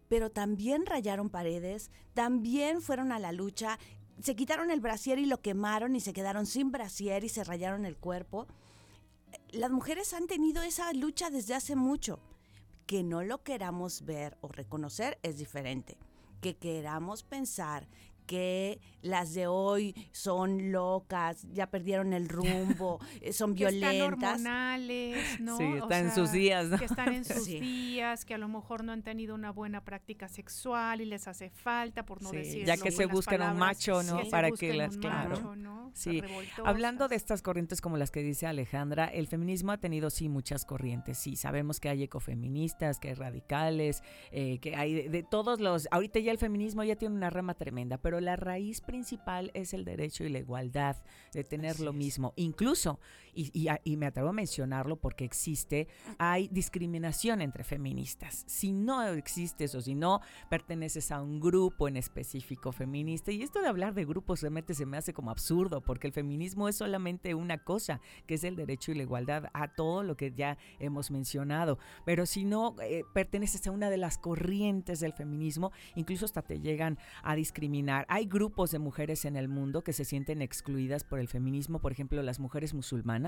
Pero también rayaron paredes, también fueron a la lucha, se quitaron el brasier y lo quemaron y se quedaron sin brasier y se rayaron el cuerpo. Las mujeres han tenido esa lucha desde hace mucho. Que no lo queramos ver o reconocer es diferente. Que queramos pensar que las de hoy son locas, ya perdieron el rumbo, [LAUGHS] eh, son que están violentas. hormonales, ¿no? Sí, O están en sus días, ¿no? Que están en [LAUGHS] sus Sí. días, que a lo mejor no han tenido una buena práctica sexual y les hace falta, por no Sí, decir ya que se buscan un macho, ¿no? Para que las, claro. Sí, hablando de estas corrientes como las que dice Alejandra, el feminismo ha tenido sí muchas corrientes. Sí, sabemos que hay ecofeministas, que hay radicales, eh, que hay de, de todos los. Ahorita ya el feminismo ya tiene una rama tremenda, pero la raíz principal es el derecho y la igualdad de tener lo mismo. Incluso, y, me atrevo a mencionarlo porque existe, hay discriminación entre feministas. Si no existes o si no perteneces a un grupo en específico feminista, y esto de hablar de grupos realmente se me hace como absurdo, porque el feminismo es solamente una cosa, que es el derecho y la igualdad a todo lo que ya hemos mencionado. Pero si no eh, perteneces a una de las corrientes del feminismo, incluso hasta te llegan a discriminar. Hay grupos de mujeres en el mundo que se sienten excluidas por el feminismo, por ejemplo, las mujeres musulmanas,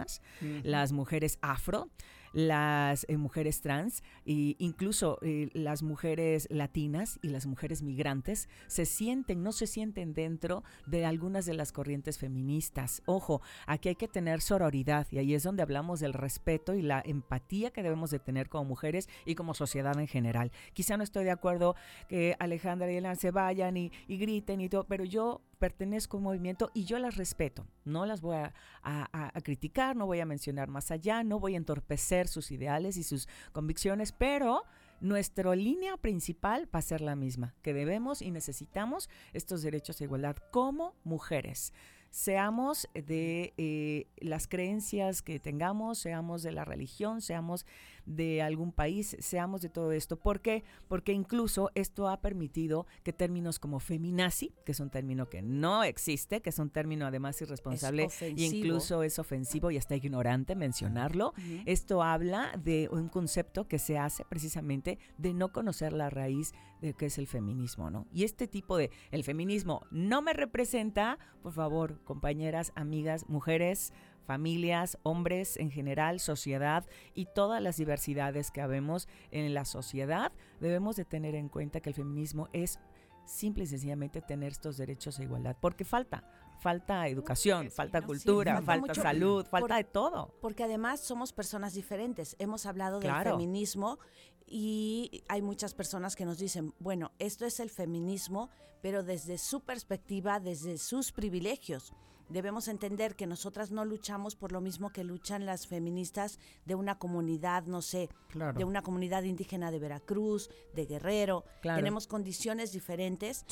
Las mujeres afro, las eh, mujeres trans e incluso eh, las mujeres latinas y las mujeres migrantes se sienten, no se sienten dentro de algunas de las corrientes feministas. Ojo, aquí hay que tener sororidad y ahí es donde hablamos del respeto y la empatía que debemos de tener como mujeres y como sociedad en general. Quizá no estoy de acuerdo que Alejandra y Elan se vayan y, y griten y todo, pero yo pertenezco a un movimiento y yo las respeto. No las voy a, criticar, no voy a mencionar más allá, no voy a entorpecer sus ideales y sus convicciones, pero nuestra línea principal va a ser la misma, que debemos y necesitamos estos derechos de igualdad como mujeres. Seamos de eh, las creencias que tengamos, seamos de la religión, seamos de algún país, seamos de todo esto. ¿Por qué? Porque incluso esto ha permitido que términos como feminazi, que es un término que no existe, que es un término además irresponsable y ofensivo. incluso es ofensivo y hasta ignorante mencionarlo, esto habla de un concepto que se hace precisamente de no conocer la raíz de qué es el feminismo, ¿no? Y este tipo de el feminismo no me representa, por favor, compañeras, amigas, mujeres, familias, hombres en general, sociedad y todas las diversidades que habemos en la sociedad, debemos de tener en cuenta que el feminismo es simple y sencillamente tener estos derechos de igualdad, porque falta, falta educación, falta cultura, falta falta, mucho. salud, falta Por- de todo. Porque además somos personas diferentes. Hemos hablado del Claro. feminismo y hay muchas personas que nos dicen, bueno, esto es el feminismo, pero desde su perspectiva, desde sus privilegios. Debemos entender que nosotras no luchamos por lo mismo que luchan las feministas de una comunidad, no sé, Claro. de una comunidad indígena de Veracruz, de Guerrero. Claro. Tenemos condiciones diferentes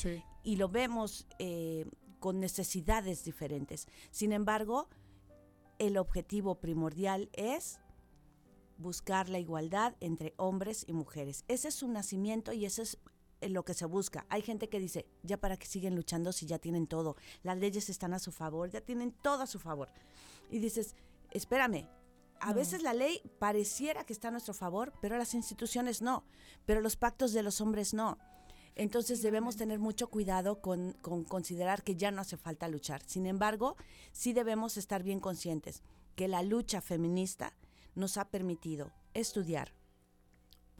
y lo vemos eh, con necesidades diferentes. Sin embargo, el objetivo primordial es buscar la igualdad entre hombres y mujeres. Ese es su nacimiento y ese es lo que se busca. Hay gente que dice, ya para qué siguen luchando si ya tienen todo, las leyes están a su favor, ya tienen todo a su favor. Y dices, espérame, a No. veces la ley pareciera que está a nuestro favor, pero las instituciones no, pero los pactos de los hombres no. Entonces debemos tener mucho cuidado con, con considerar que ya no hace falta luchar. Sin embargo, sí debemos estar bien conscientes que la lucha feminista nos ha permitido estudiar,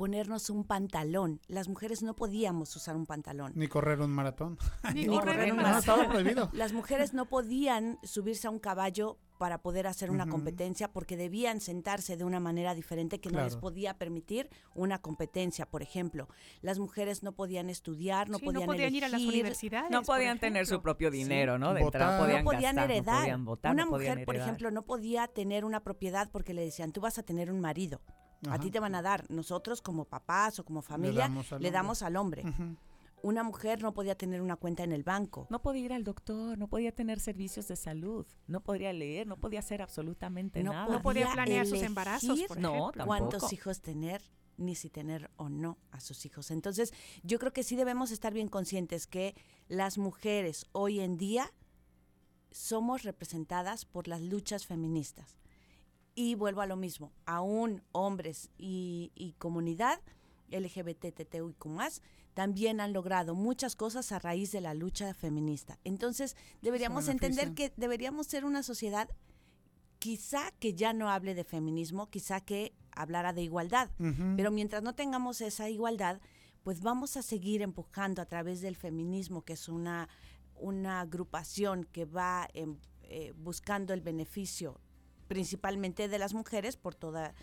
ponernos un pantalón. Las mujeres no podíamos usar un pantalón. Ni correr un maratón. [LAUGHS] Ni No, correr un no, maratón. estaba prohibido. [LAUGHS] Las mujeres no podían subirse a un caballo para poder hacer una competencia porque debían sentarse de una manera diferente que no les podía permitir una competencia, por ejemplo. Las mujeres no podían estudiar, no Sí, no podían podían ir a las universidades. No podían tener su propio dinero, ¿no? De Votar. entrada podían, no podían gastar, heredar. no podían votar, una no podían mujer, por ejemplo, no podía tener una propiedad porque le decían, tú vas a tener un marido. A ti te van a dar. Nosotros como papás o como familia le damos damos al hombre. Una mujer no podía tener una cuenta en el banco. No podía ir al doctor, no podía tener servicios de salud, no podía leer, no podía hacer absolutamente no nada. No podía podía planear sus embarazos, por No, ejemplo. cuántos hijos tener ni si tener o no a sus hijos. Entonces, yo creo que sí debemos estar bien conscientes que las mujeres hoy en día somos representadas por las luchas feministas. Y vuelvo a lo mismo, aún hombres y, y comunidad LGBTTIQ más también han logrado muchas cosas a raíz de la lucha feminista. Entonces, deberíamos entender que deberíamos ser una sociedad quizá que ya no hable de feminismo, quizá que hablara de igualdad. Pero mientras no tengamos esa igualdad, pues vamos a seguir empujando a través del feminismo, que es una una agrupación que va em, eh, buscando el beneficio principalmente de las mujeres por toda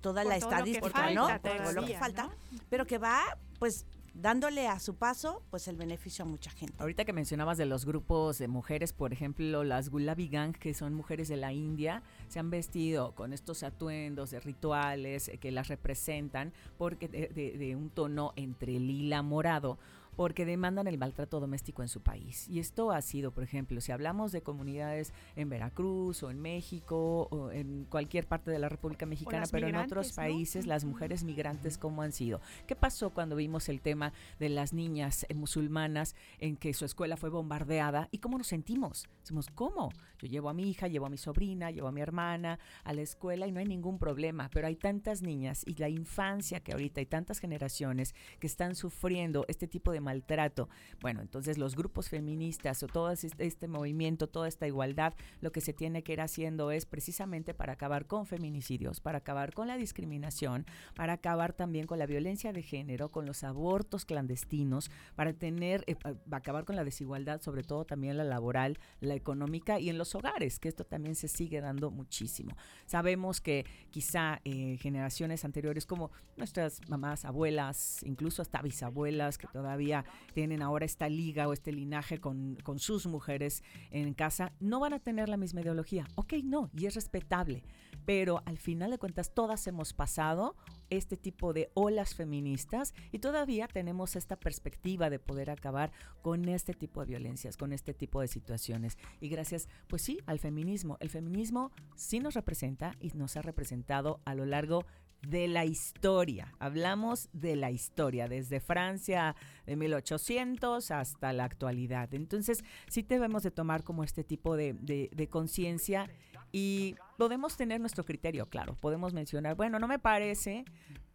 toda Por la estadística, ¿no? Por todo lo que falta, ¿no? pero que va pues dándole a su paso pues el beneficio a mucha gente. Ahorita que mencionabas de los grupos de mujeres, por ejemplo, las Gulabi Gang, que son mujeres de la India, se han vestido con estos atuendos de rituales eh, que las representan porque de, de- de un tono entre lila morado porque demandan el maltrato doméstico en su país. Y esto ha sido, por ejemplo, si hablamos de comunidades en Veracruz o en México o en cualquier parte de la República Mexicana, pero en otros países, las mujeres migrantes, ¿cómo han sido? ¿Qué pasó cuando vimos el tema de las niñas eh, musulmanas en que su escuela fue bombardeada? ¿Y cómo nos sentimos? Decimos, ¿cómo? Yo llevo a mi hija, llevo a mi sobrina, llevo a mi hermana a la escuela y no hay ningún problema, pero hay tantas niñas y la infancia que ahorita hay tantas generaciones que están sufriendo este tipo de maltrato. Bueno, entonces los grupos feministas o todo este, este movimiento, toda esta igualdad, lo que se tiene que ir haciendo es precisamente para acabar con feminicidios, para acabar con la discriminación, para acabar también con la violencia de género, con los abortos clandestinos, para tener, eh, acabar con la desigualdad, sobre todo también la laboral, la económica y en los hogares, que esto también se sigue dando muchísimo. Sabemos que quizá eh, generaciones anteriores como nuestras mamás, abuelas, incluso hasta bisabuelas que todavía tienen ahora esta liga o este linaje con, con sus mujeres en casa, no van a tener la misma ideología. Ok, no, y es respetable, pero al final de cuentas todas hemos pasado este tipo de olas feministas y todavía tenemos esta perspectiva de poder acabar con este tipo de violencias, con este tipo de situaciones. Y gracias, pues sí, al feminismo. El feminismo sí nos representa y nos ha representado a lo largo de la historia. Hablamos de la historia, desde Francia de 1800 hasta la actualidad. Entonces, sí debemos de tomar como este tipo de, de- de conciencia y podemos tener nuestro criterio, claro. Podemos mencionar, bueno, no me parece,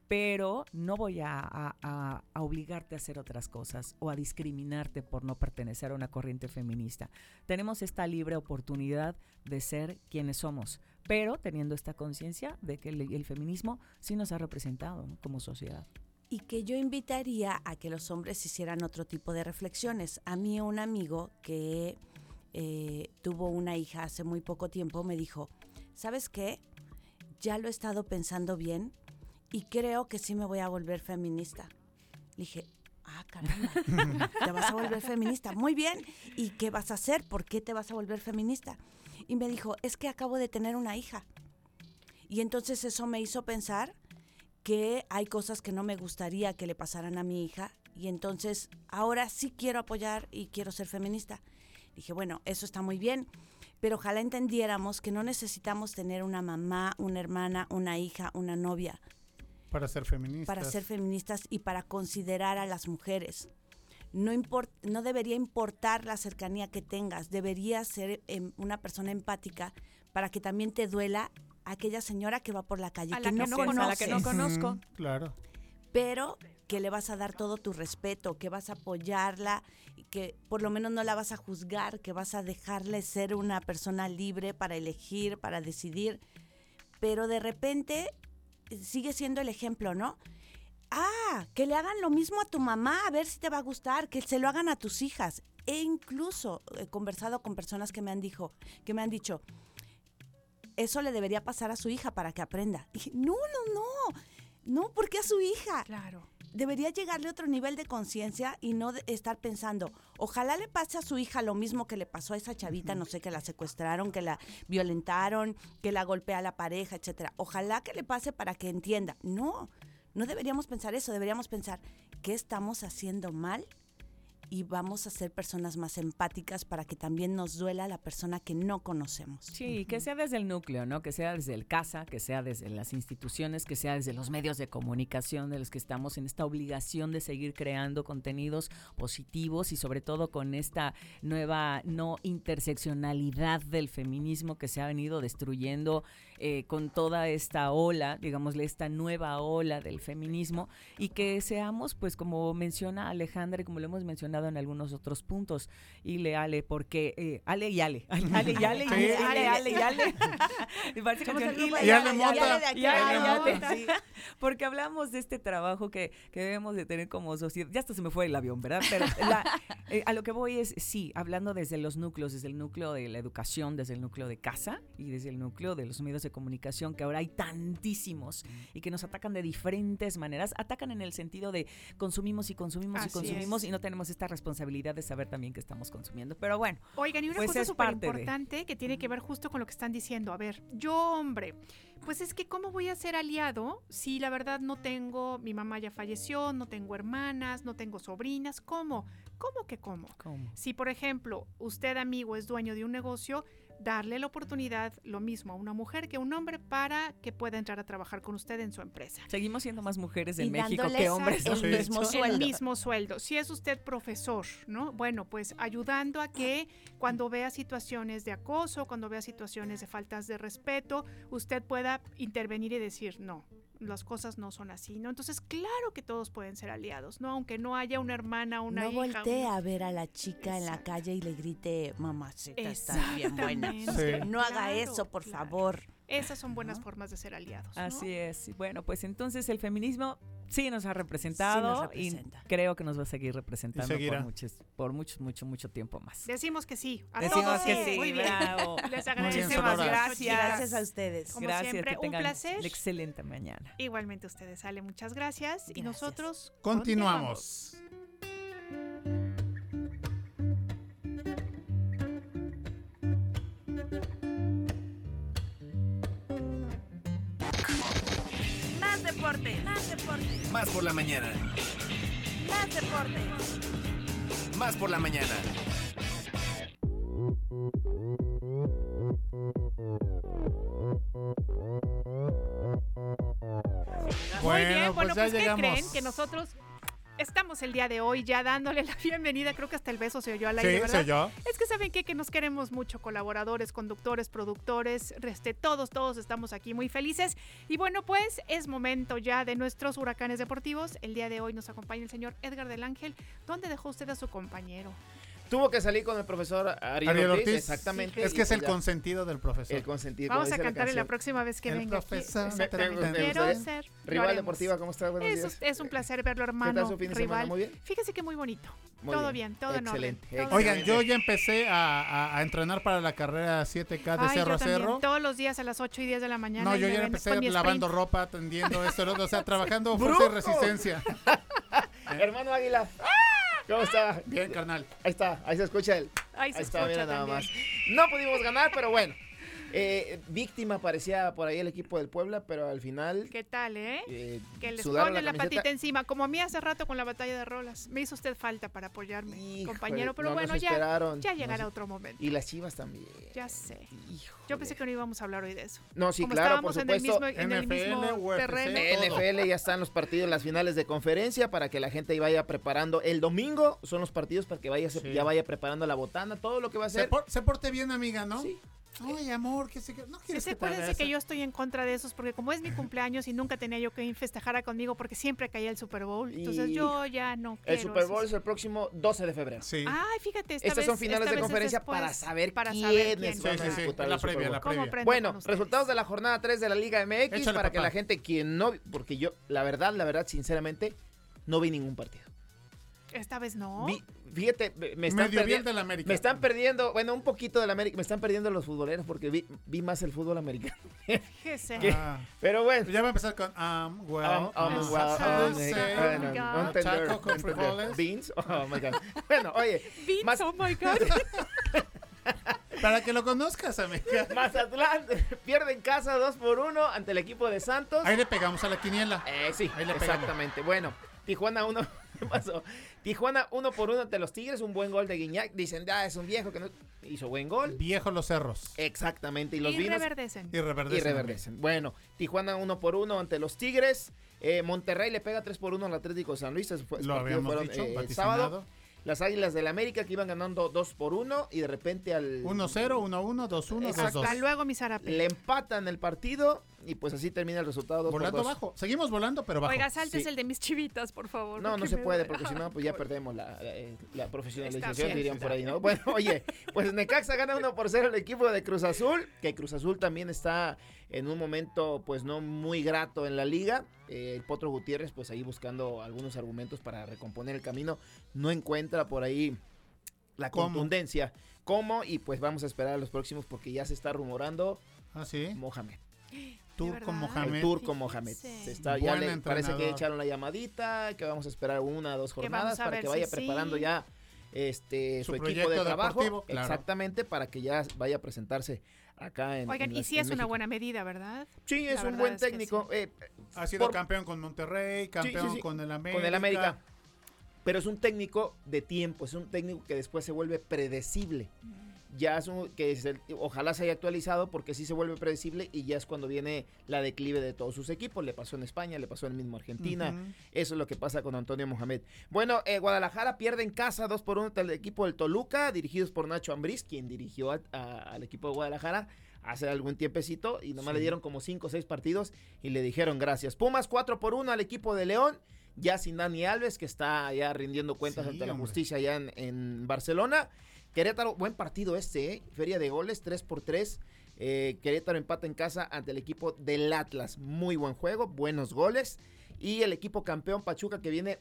pero no voy a, obligarte a hacer otras cosas o a discriminarte por no pertenecer a una corriente feminista. Tenemos esta libre oportunidad de ser quienes somos, pero teniendo esta conciencia de que el, feminismo sí nos ha representado como sociedad. y que yo invitaría a que los hombres hicieran otro tipo de reflexiones. A mí un amigo que eh, tuvo una hija hace muy poco tiempo me dijo, ¿sabes qué? Ya lo he estado pensando bien y creo que sí me voy a volver feminista. Le dije, ah, caramba, [LAUGHS] te vas a volver feminista. Muy bien, ¿y qué vas a hacer? ¿Por qué te vas a volver feminista? Y me dijo, es que acabo de tener una hija. Y entonces eso me hizo pensar que hay cosas que no me gustaría que le pasaran a mi hija y entonces ahora sí quiero apoyar y quiero ser feminista. Dije, bueno, eso está muy bien, pero ojalá entendiéramos que no necesitamos tener una mamá, una hermana, una hija, una novia Para ser feministas. para ser feministas y para considerar a las mujeres. No, import- no debería importar la cercanía que tengas, deberías ser em, una persona empática para que también te duela aquella señora que va por la calle A que, la que no no conoces, A la que no conozco. Claro. pero que le vas a dar todo tu respeto, que vas a apoyarla, y que por lo menos no la vas a juzgar, que vas a dejarle ser una persona libre para elegir, para decidir, pero de repente sigue siendo el ejemplo, ¿no? Ah, que le hagan lo mismo a tu mamá, a ver si te va a gustar, que se lo hagan a tus hijas. E incluso he conversado con personas que me han dicho, que me han dicho, eso le debería pasar a su hija para que aprenda. Dije, no, no, no. No, porque a su hija. Claro. Debería llegarle a otro nivel de conciencia y no estar pensando, ojalá le pase a su hija lo mismo que le pasó a esa chavita, no sé, que la secuestraron, que la violentaron, que la golpea la pareja, etcétera. Ojalá que le pase para que entienda. No, no deberíamos pensar eso, deberíamos pensar qué estamos haciendo mal y vamos a ser personas más empáticas para que también nos duela la persona que no conocemos. Sí, que sea desde el núcleo, ¿no? Que sea desde el casa, que sea desde las instituciones, que sea desde los medios de comunicación de los que estamos en esta obligación de seguir creando contenidos positivos y sobre todo con esta nueva no interseccionalidad del feminismo que se ha venido destruyendo eh, con toda esta ola, digámosle, esta nueva ola del feminismo y que seamos, pues como menciona Alejandra y como lo hemos mencionado en algunos otros puntos, y le Ale, porque eh, Ale y Ale, [LAUGHS] Ale y Ale, y. Ale, Ale [LAUGHS] y Ale. Y Ale, y Ale y Ale. Porque hablamos de este trabajo que, que debemos de tener como sociedad. Ya hasta se me fue el avión, ¿verdad? Pero la- [LAUGHS] eh, a lo que voy es, sí, hablando desde los núcleos, desde el núcleo de la educación, desde el núcleo de casa y desde el núcleo de los medios de comunicación, que ahora hay tantísimos y que nos atacan de diferentes maneras. Atacan en el sentido de consumimos y consumimos y consumimos es. y no tenemos esta responsabilidad de saber también que estamos consumiendo. Pero bueno. Oigan, y una pues cosa súper de- importante que tiene que ver justo con lo que están diciendo. A ver, yo, hombre, pues es que ¿cómo voy a ser aliado si la verdad no tengo, mi mamá ya falleció, no tengo hermanas, no tengo sobrinas? ¿Cómo? ¿Cómo que cómo? ¿Cómo? Si, por ejemplo, usted, amigo, es dueño de un negocio, darle la oportunidad, lo mismo a una mujer que a un hombre, para que pueda entrar a trabajar con usted en su empresa. Seguimos siendo más mujeres en Y México que hombres. el mismo sueldo. El mismo sueldo. Si es usted profesor, ¿no? Bueno, pues ayudando a que cuando vea situaciones de acoso, cuando vea situaciones de faltas de respeto, usted pueda intervenir y decir, no, las cosas no son así, ¿no? Entonces, claro que todos pueden ser aliados, ¿no? Aunque no haya una hermana, una no hija. voltee una- a ver a la chica en la calle y le grite, mamacita, estás bien buena. [LAUGHS] No haga Claro, eso, por claro. favor. Esas son buenas formas de ser aliados. ¿no? Así es. Bueno, pues entonces el feminismo sí nos ha representado representa. y creo que nos va a seguir representando por muchos, por mucho, mucho, mucho tiempo más. Decimos que sí. A Decimos todos que sí, Muy bien. bravo. [LAUGHS] Les agradecemos. Gracias. Gracias a ustedes. Como Gracias, siempre, que un placer. excelente mañana. Igualmente ustedes, Ale, muchas gracias. Y nosotros Continuamos. Deporte, más deporte, Más por la mañana. más deporte. Más por la mañana. Muy bien, Bueno, bueno, pues ya pues, ¿qué llegamos. creen? Que nosotros estamos el día de hoy ya dándole la [LAUGHS] bienvenida. Creo que hasta el beso se oyó al aire, Sí, ¿verdad? se oyó. Es que saben qué? que nos queremos mucho, colaboradores, conductores, productores, este, todos, todos estamos aquí muy felices. Y bueno, pues es momento ya de nuestros huracanes deportivos. El día de hoy nos acompaña el señor Edgar del Ángel. ¿Dónde dejó usted a su compañero? Tuvo que salir con el profesor Ariel, Ariel Ortiz, Ortiz. exactamente. Es que es el consentido del profesor. El consentido. Vamos a dice la la próxima vez que El venga aquí. profesor. Me Quiero ser. Rival. Deportiva, ¿cómo está? Buenos Es, días. es un placer verlo, ¿Qué hermano. tal su fin de semana? ¿Muy bien? Fíjese que muy bonito. Muy todo bien. bien, todo en orden. Excelente, Oigan, yo ya empecé a, a- a entrenar para la carrera 7K de Ay, Cerro yo a Cerro. Todos los días a las 8 y 10 de la mañana. No, yo ya empecé lavando ropa, atendiendo esto, lo otro, o sea, [LAUGHS] trabajando fuerza y resistencia. [LAUGHS] Hermano Águila. ¿Cómo está? Bien, carnal. Ahí está, ahí se escucha él. Ahí se está, escucha mira nada más. No pudimos ganar, pero bueno. Eh, víctima parecía por ahí el equipo del Puebla, pero al final ¿Qué tal, eh? eh, Que les ponen la, patita encima, como a mí hace rato con la batalla de rolas. Me hizo usted falta para apoyarme, compañero, pero no bueno, ya, ya llegará se- otro momento. Y las chivas también. Ya sé. Yo pensé que no íbamos a hablar hoy de eso. No, sí, Como claro, por estábamos en el supuesto. mismo, en el mismo terreno. NFL ya están los partidos, las finales de conferencia para que la gente vaya preparando. El domingo son los partidos para que vaya, Sí. ya vaya preparando la botana, todo lo que va a Se, hacer. por- se porte bien, amiga, ¿no? Sí. Ay, amor, que se que no quieres sí, que acuérdense que yo estoy en contra de esos porque como es mi cumpleaños y nunca tenía yo que festejara conmigo porque siempre caía el Super Bowl, entonces Y yo ya no El quiero Super Bowl esos- es el próximo 12 de febrero. Sí. Ay, fíjate, esta Estas son finales esta de conferencia después, para saber para quiénes saber quién van a Sí, sí, sí, disputar la el Super previa, Bowl. la ¿Cómo previa. Bueno, resultados de la jornada 3 de la Liga MX Échale, para que la gente quien no, porque yo, la verdad, la verdad, sinceramente, no vi ningún partido. Esta vez no. Vi- fíjate, me- me están, Medio bien del América. me están perdiendo, bueno, un poquito del América, me están perdiendo los futboleros porque vi, vi más el fútbol americano. Fíjese. ¿Qué? Ah. Pero bueno. Ya va a empezar con um, well, Um, um, well, I'll um, say, no, God. no entender, Taco con no entender. frijoles. Beans, oh my God. Bueno, oye, Beans, más- oh my God. [LAUGHS] Para que lo conozcas, amiga. Mazatlán [LAUGHS] pierde en casa 2 por 1 ante el equipo de Santos. Ahí le pegamos a la quiniela. Eh, sí, Ahí le pegamos. exactamente. Bueno, Tijuana 1. [LAUGHS] ¿Qué pasó? Tijuana 1 por 1 ante los Tigres. Un buen gol de Guiñac. Dicen, ya es un viejo que no hizo buen gol. Viejo los cerros. Exactamente. Y los y vinos. reverdecen. Y reverdecen. Y reverdecen. Bueno, Tijuana 1 por 1 ante los Tigres. Eh, Monterrey le pega 3 por 1 al Atlético de San Luis. Ese Lo habíamos fueron, dicho, eh, sábado. las Águilas del América que iban ganando 2 por 1 y de repente al 1-0, 1-1, 2-1, Exacto. 2-2. Hasta luego, mis le empatan el partido y pues así termina el resultado 2 por Volando 2. bajo. Seguimos volando, pero bajo. Oiga, saltes Sí. el de mis chivitas, por favor. No, no se puede porque si no pues ya perdemos la, la, eh, la profesionalización, dirían por ahí. ¿no? Bueno, [LAUGHS] oye, pues Necaxa gana 1 por 0 el equipo de Cruz Azul, que Cruz Azul también está en un momento pues no muy grato en la liga. Eh, el Potro Gutiérrez pues ahí buscando algunos argumentos para recomponer el camino, no encuentra por ahí la ¿Cómo? contundencia. ¿Cómo? Y pues vamos a esperar a los próximos porque ya se está rumorando Ah, sí. Mohamed. Turco El Mohamed. turco Mohamed. Se está, ya Buen le parece que echaron la llamadita, que vamos a esperar una o dos jornadas para que si vaya sí. preparando ya este Su su, equipo proyecto de trabajo. claro. Exactamente, para que ya vaya a presentarse acá en Oigan, en y las- sí es una buena medida, ¿verdad? Sí, La es un buen es técnico. sí. eh, Ha sido por- campeón con Monterrey, campeón sí, sí. con el América. Con el América. Pero es un técnico de tiempo, es un técnico que después se vuelve predecible. Ya es un, que es el- ojalá se haya actualizado porque sí se vuelve predecible y ya es cuando viene la declive de todos sus equipos. Le pasó en España, le pasó en el mismo Argentina. Eso es lo que pasa con Antonio Mohamed. Bueno, eh, Guadalajara pierde en casa 2 por 1 ante el equipo del Toluca, dirigidos por Nacho Ambriz, quien dirigió a- a- al equipo de Guadalajara hace algún tiempecito y nomás Sí. le dieron como 5 o 6 partidos y le dijeron gracias. Pumas 4 por 1 al equipo de León, ya sin Dani Alves, que está ya rindiendo cuentas Sí, ante la hombre. justicia allá en, en Barcelona. Querétaro, buen partido este, ¿eh? Feria de goles, 3 por 3. Eh, Querétaro empata en casa ante el equipo del Atlas. Muy buen juego, buenos goles. Y el equipo campeón Pachuca que viene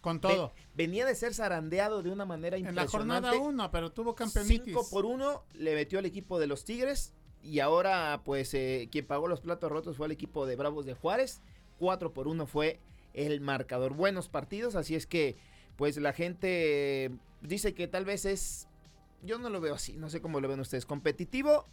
Con todo. Ve- venía de ser zarandeado de una manera en la impresionante. jornada 1, pero tuvo campeonitis. 5 por 1 le metió al equipo de los Tigres. Y ahora, pues, eh, quien pagó los platos rotos fue el equipo de Bravos de Juárez. 4 por 1 fue el marcador. Buenos partidos, así es que, pues, la gente dice que tal vez es. Yo no lo veo así, no sé cómo lo ven ustedes. ¿Competitivo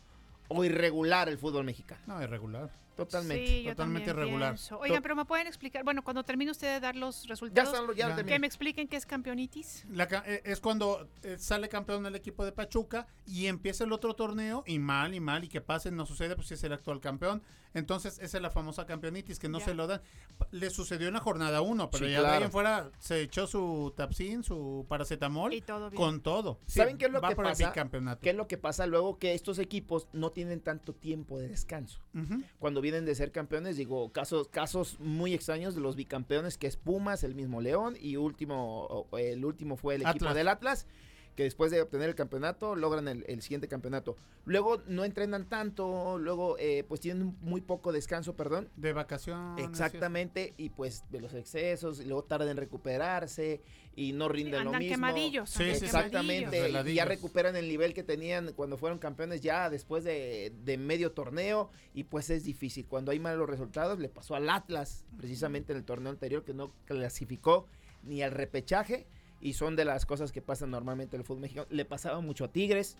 o irregular el fútbol mexicano? No, irregular. Totalmente. Sí, totalmente irregular. Oigan, pero me pueden explicar, bueno, cuando termine usted de dar los resultados, están los- ya Ya. terminé. que me expliquen qué es campeonitis. La eh, es cuando eh, sale campeón el equipo de Pachuca y empieza el otro torneo y mal y mal y que pase, no sucede, pues si es el actual campeón. Entonces esa es la famosa campeonitis que no Ya. se lo dan. Le sucedió en la jornada 1, pero Sí, ya de ahí claro. en fuera se echó su tapsin, su paracetamol Y todo bien. con todo. Sí, ¿Saben qué es lo va que pasa? bicampeonato. ¿Qué es lo que pasa luego? Que estos equipos no tienen tanto tiempo de descanso. Ujú. cuando vienen de ser campeones, digo, casos, casos muy extraños de los bicampeones, que es Pumas, el mismo León, y último, el último fue el equipo del Atlas, que después de obtener el campeonato, logran el, el siguiente campeonato. Luego no entrenan tanto, luego eh, pues tienen muy poco descanso, perdón. De vacaciones. Exactamente, y pues de los excesos, y luego tardan en recuperarse, y no rinden lo mismo. quemadillos. Sí. Exactamente, quemadillos. y ya recuperan el nivel que tenían cuando fueron campeones ya después de, de medio torneo y pues es difícil. Cuando hay malos resultados le pasó al Atlas precisamente en el torneo anterior que no clasificó ni al repechaje y son de las cosas que pasan normalmente en el fútbol mexicano. Le pasaba mucho a Tigres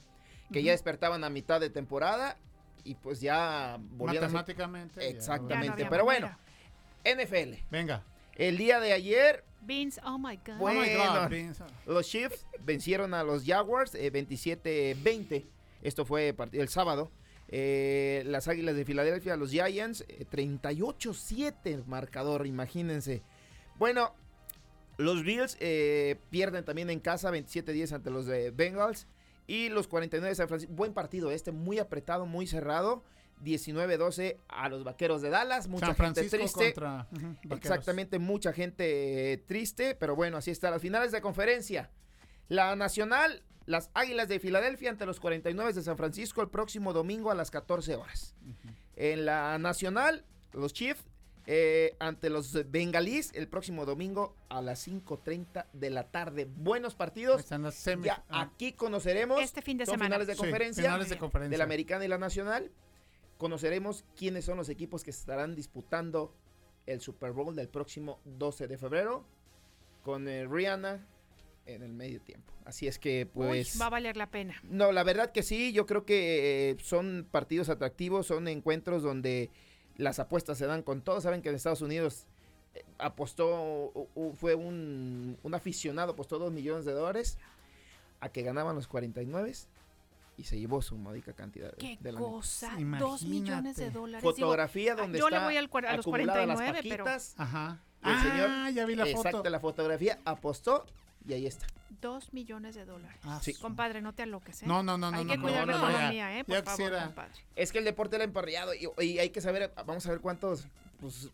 que ya despertaban a mitad de temporada y pues ya volvían a ser- Matemáticamente. Exactamente, Ya no había pero manera. bueno, NFL. Venga. El día de ayer Vince, oh my God. Bueno, Oh my God, Vince. los Chiefs vencieron a los Jaguars eh, 27-20. Esto fue el sábado. Eh, las Águilas de Filadelfia, los Giants, eh, 38-7 el marcador, imagínense. Bueno, los Bills eh, pierden también en casa 27-10 ante los de Bengals. Y los 49 de San Francisco, buen partido este, muy apretado, muy cerrado. 19-12 a los Vaqueros de Dallas. Mucha San gente triste. contra. Exactamente, mucha gente eh, triste, pero bueno, así está. Las finales de conferencia. La Nacional, las Águilas de Filadelfia ante los 49 de San Francisco el próximo domingo a las 14 horas. En la Nacional, los Chiefs eh, ante los Bengalís el próximo domingo a las 5.30 de la tarde. Buenos partidos. están las semi- Ya ah, aquí conoceremos. Este fin de son semana. finales de sí, conferencia finales de conferencia. de la Americana y la Nacional. Conoceremos quiénes son los equipos que estarán disputando el Super Bowl del próximo 12 de febrero con eh, Rihanna en el medio tiempo. Así es que pues Uy, va a valer la pena. no, la verdad que sí, yo creo que eh, son partidos atractivos, son encuentros donde las apuestas se dan con todo. Saben que en Estados Unidos eh, apostó, fue un, un aficionado, apostó dos millones de dólares a que ganaban los 49 y se llevó su módica cantidad de, Qué de lana. cosa. Dos millones de dólares. Digo, Fotografía ah, donde yo le está voy al a los acumulada las 49, pero paquitas, Ajá. el señor, ah, ya vi la exacto, foto. la fotografía apostó y ahí está. Dos millones de dólares. Ah, Sí. Compadre, no te aloques, ¿eh? No, no, no, Hay no, que no, cuidar no, la no, ya- economía, ¿eh? Por ya favor, quisiera. compadre. Es que el deporte era emparrillado y, y hay que saber, vamos a ver cuántos, pues,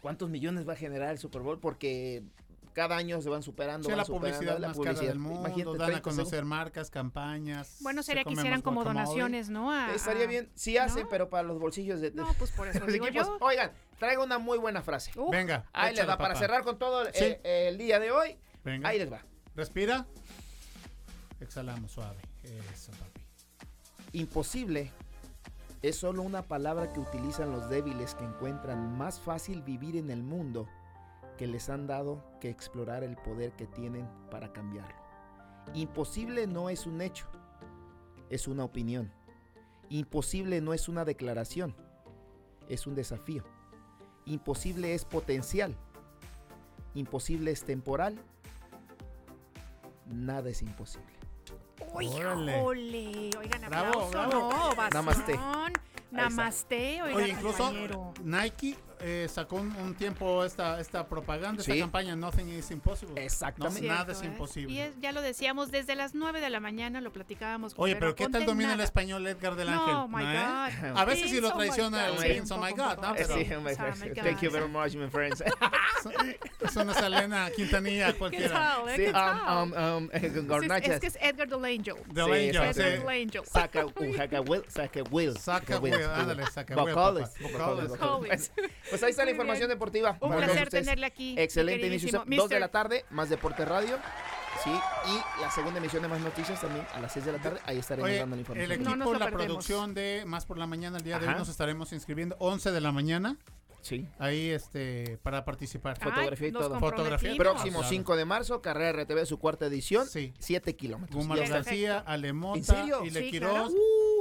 cuántos millones va a generar el Super Bowl porque cada año se van superando. Sí, van la superando publicidad la más cara publicidad. del mundo, Imagínate, dan a 30 conocer segundos. marcas, campañas. Bueno, se sería que hicieran como donaciones, ¿no? A- Estaría a- bien, sí hacen, pero para los bolsillos de... No, pues por [LAUGHS] eso los digo equipos. yo. Oigan, traigo una muy buena frase. Venga, Ahí les va, para cerrar con todo el, Sí. eh, el día de hoy. Venga. Ahí les va. Respira. Exhalamos suave. Papi. Imposible es solo una palabra que utilizan los débiles que encuentran más fácil vivir en el mundo que les han dado que explorar el poder que tienen para cambiarlo. Imposible no es un hecho, es una opinión. Imposible no es una declaración, es un desafío. Imposible es potencial. Imposible es temporal. Nada es imposible. Uy, Órale. ¡Híjole! Oigan, Bravo, aplauso, bravo. ¿no? Namaste. Namaste, oigan, Oye, incluso compañero. Nike eh, sacó un, un tiempo esta, esta propaganda, Sí. esta campaña Nothing is Impossible. Exactamente. No, nada es ¿eh? imposible. Y es- ya lo decíamos desde las 9 de la mañana, lo platicábamos con Oye, pero ¿qué tal domina el nada. español Edgar del Ángel? No, my ¿Eh? God. A veces sí lo oh traiciona el God. Please, oh my God, ¿no? Pero Sí, oh my Oh God. my Thank you very much, my friends. [LAUGHS] es una Selena Quintanilla [LAUGHS] ¿Qué cualquiera. eh? Sí, ¿Qué um, um, um, eh, es, garnachas. es que es Edgar the Angel. Del Angel, sí. Edgar the Angel. Saca un [LAUGHS] saca will, saca will. Saca will, ándale, saca will, Vocales. vocales. Pues, ahí está la información bien. deportiva. Un para placer tenerle aquí. Excelente inicio. 2 de la tarde, más Deporte Radio. Sí, y la segunda emisión de Más Noticias también a las 6 de la tarde. Ahí estaremos Oye, dando la el información. equipo, No la perdemos. producción de Más por la Mañana, el día de Ajá. hoy nos estaremos inscribiendo 11 de la mañana. Sí. Ahí este para participar. Ay, Fotografía y todo. Fotografía. Próximo Claro. 5 de marzo, Carrera RTV, su cuarta edición. Sí. 7 kilómetros. Gumaro. García, Alemota, ¿En serio? Ile Sí, Quiroz, claro.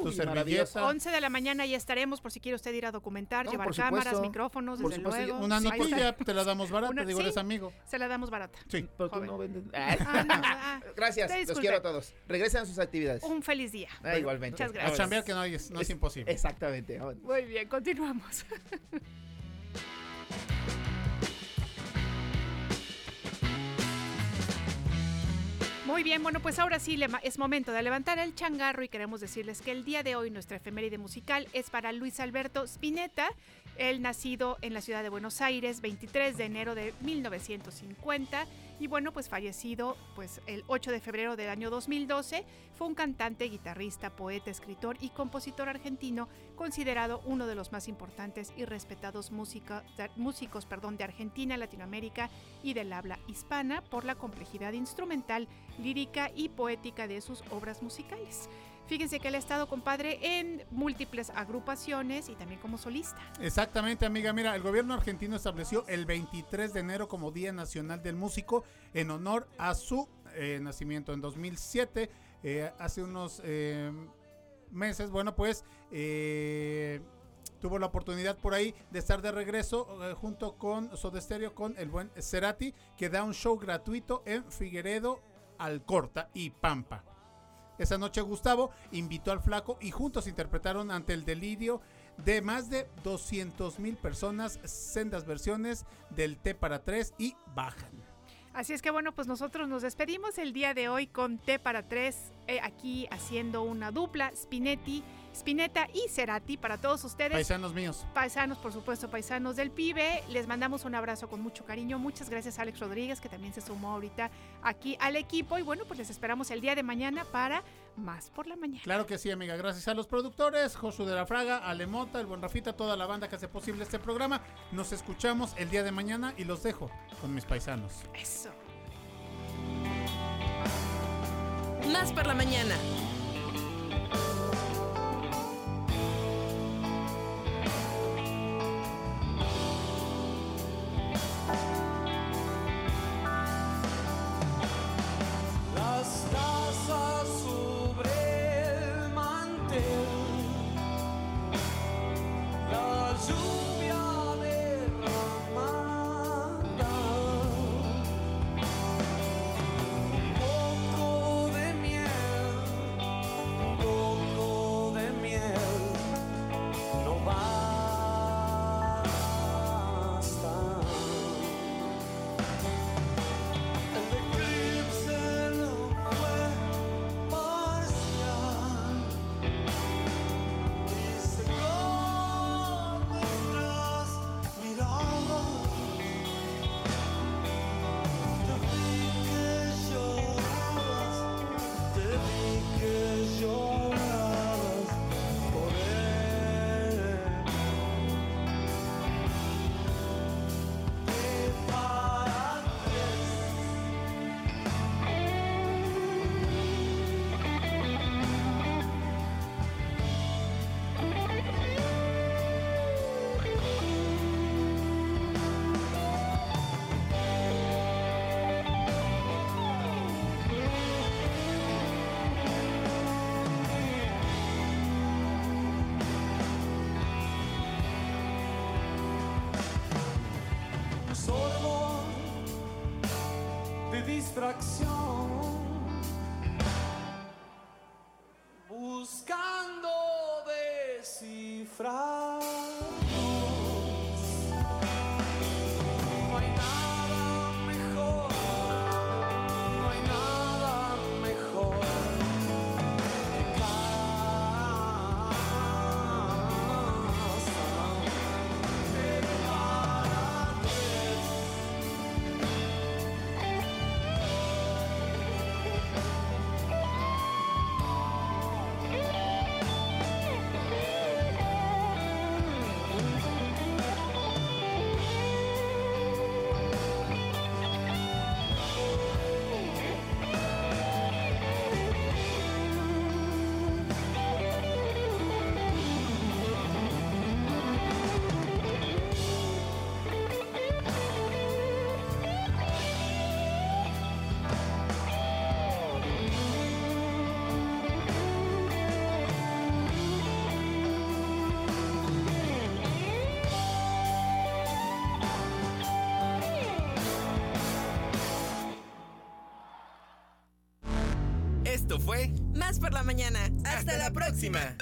Tu servilleta. maravilloso. 11 de la mañana ya estaremos por si quiere usted ir a documentar, No, llevar por cámaras, micrófonos, Por desde supuesto, luego. Una notilla, te la damos barata, Una- digo, sí. eres amigo. Se la damos barata. Sí. Pero tú no vendes. Ah, no, ah, Gracias, los quiero a todos. Regresen a sus actividades. Un feliz día. Ah, igualmente. Muchas A gracias. chambear que no es, no es imposible. Exactamente. Muy bien, continuamos. [LAUGHS] Muy bien, bueno, pues ahora sí es momento de levantar el changarro y queremos decirles que el día de hoy nuestra efeméride musical es para Luis Alberto Spinetta, él nacido en la ciudad de Buenos Aires 23 de enero de 1950 y bueno, pues fallecido pues el 8 de febrero del año 2012, fue un cantante, guitarrista, poeta, escritor y compositor argentino considerado uno de los más importantes y respetados músicos perdón, de Argentina, Latinoamérica y del habla hispana por la complejidad instrumental, lírica y poética de sus obras musicales. Fíjense que él ha estado, compadre, en múltiples agrupaciones y también como solista. Exactamente, amiga. Mira, el gobierno argentino estableció el 23 de enero como Día Nacional del Músico en honor a su eh, nacimiento en 2007. eh, hace unos eh, meses, bueno, pues eh, tuvo la oportunidad por ahí de estar de regreso junto con Soda Stereo, con el buen Cerati, que da un show gratuito en Figueredo, Alcorta y Pampa. Esa noche Gustavo invitó al flaco y juntos interpretaron ante el delirio de más de 200 mil personas sendas versiones del T para 3 y bajan. Así es que bueno, pues nosotros nos despedimos el día de hoy con T para tres, eh, aquí haciendo una dupla, Spinetti, Spinetta y Cerati para todos ustedes. Paisanos míos. Paisanos, por supuesto, paisanos del pibe. Les mandamos un abrazo con mucho cariño. Muchas gracias a Alex Rodríguez, que también se sumó ahorita aquí al equipo. Y bueno, pues les esperamos el día de mañana para más por la mañana. Claro que sí, amiga. Gracias a los productores, Josu de la Fraga, Alemota, el buen Rafita, toda la banda que hace posible este programa. Nos escuchamos el día de mañana y los dejo con mis paisanos. Eso. Más por la mañana. Por la mañana. Hasta, Hasta la próxima.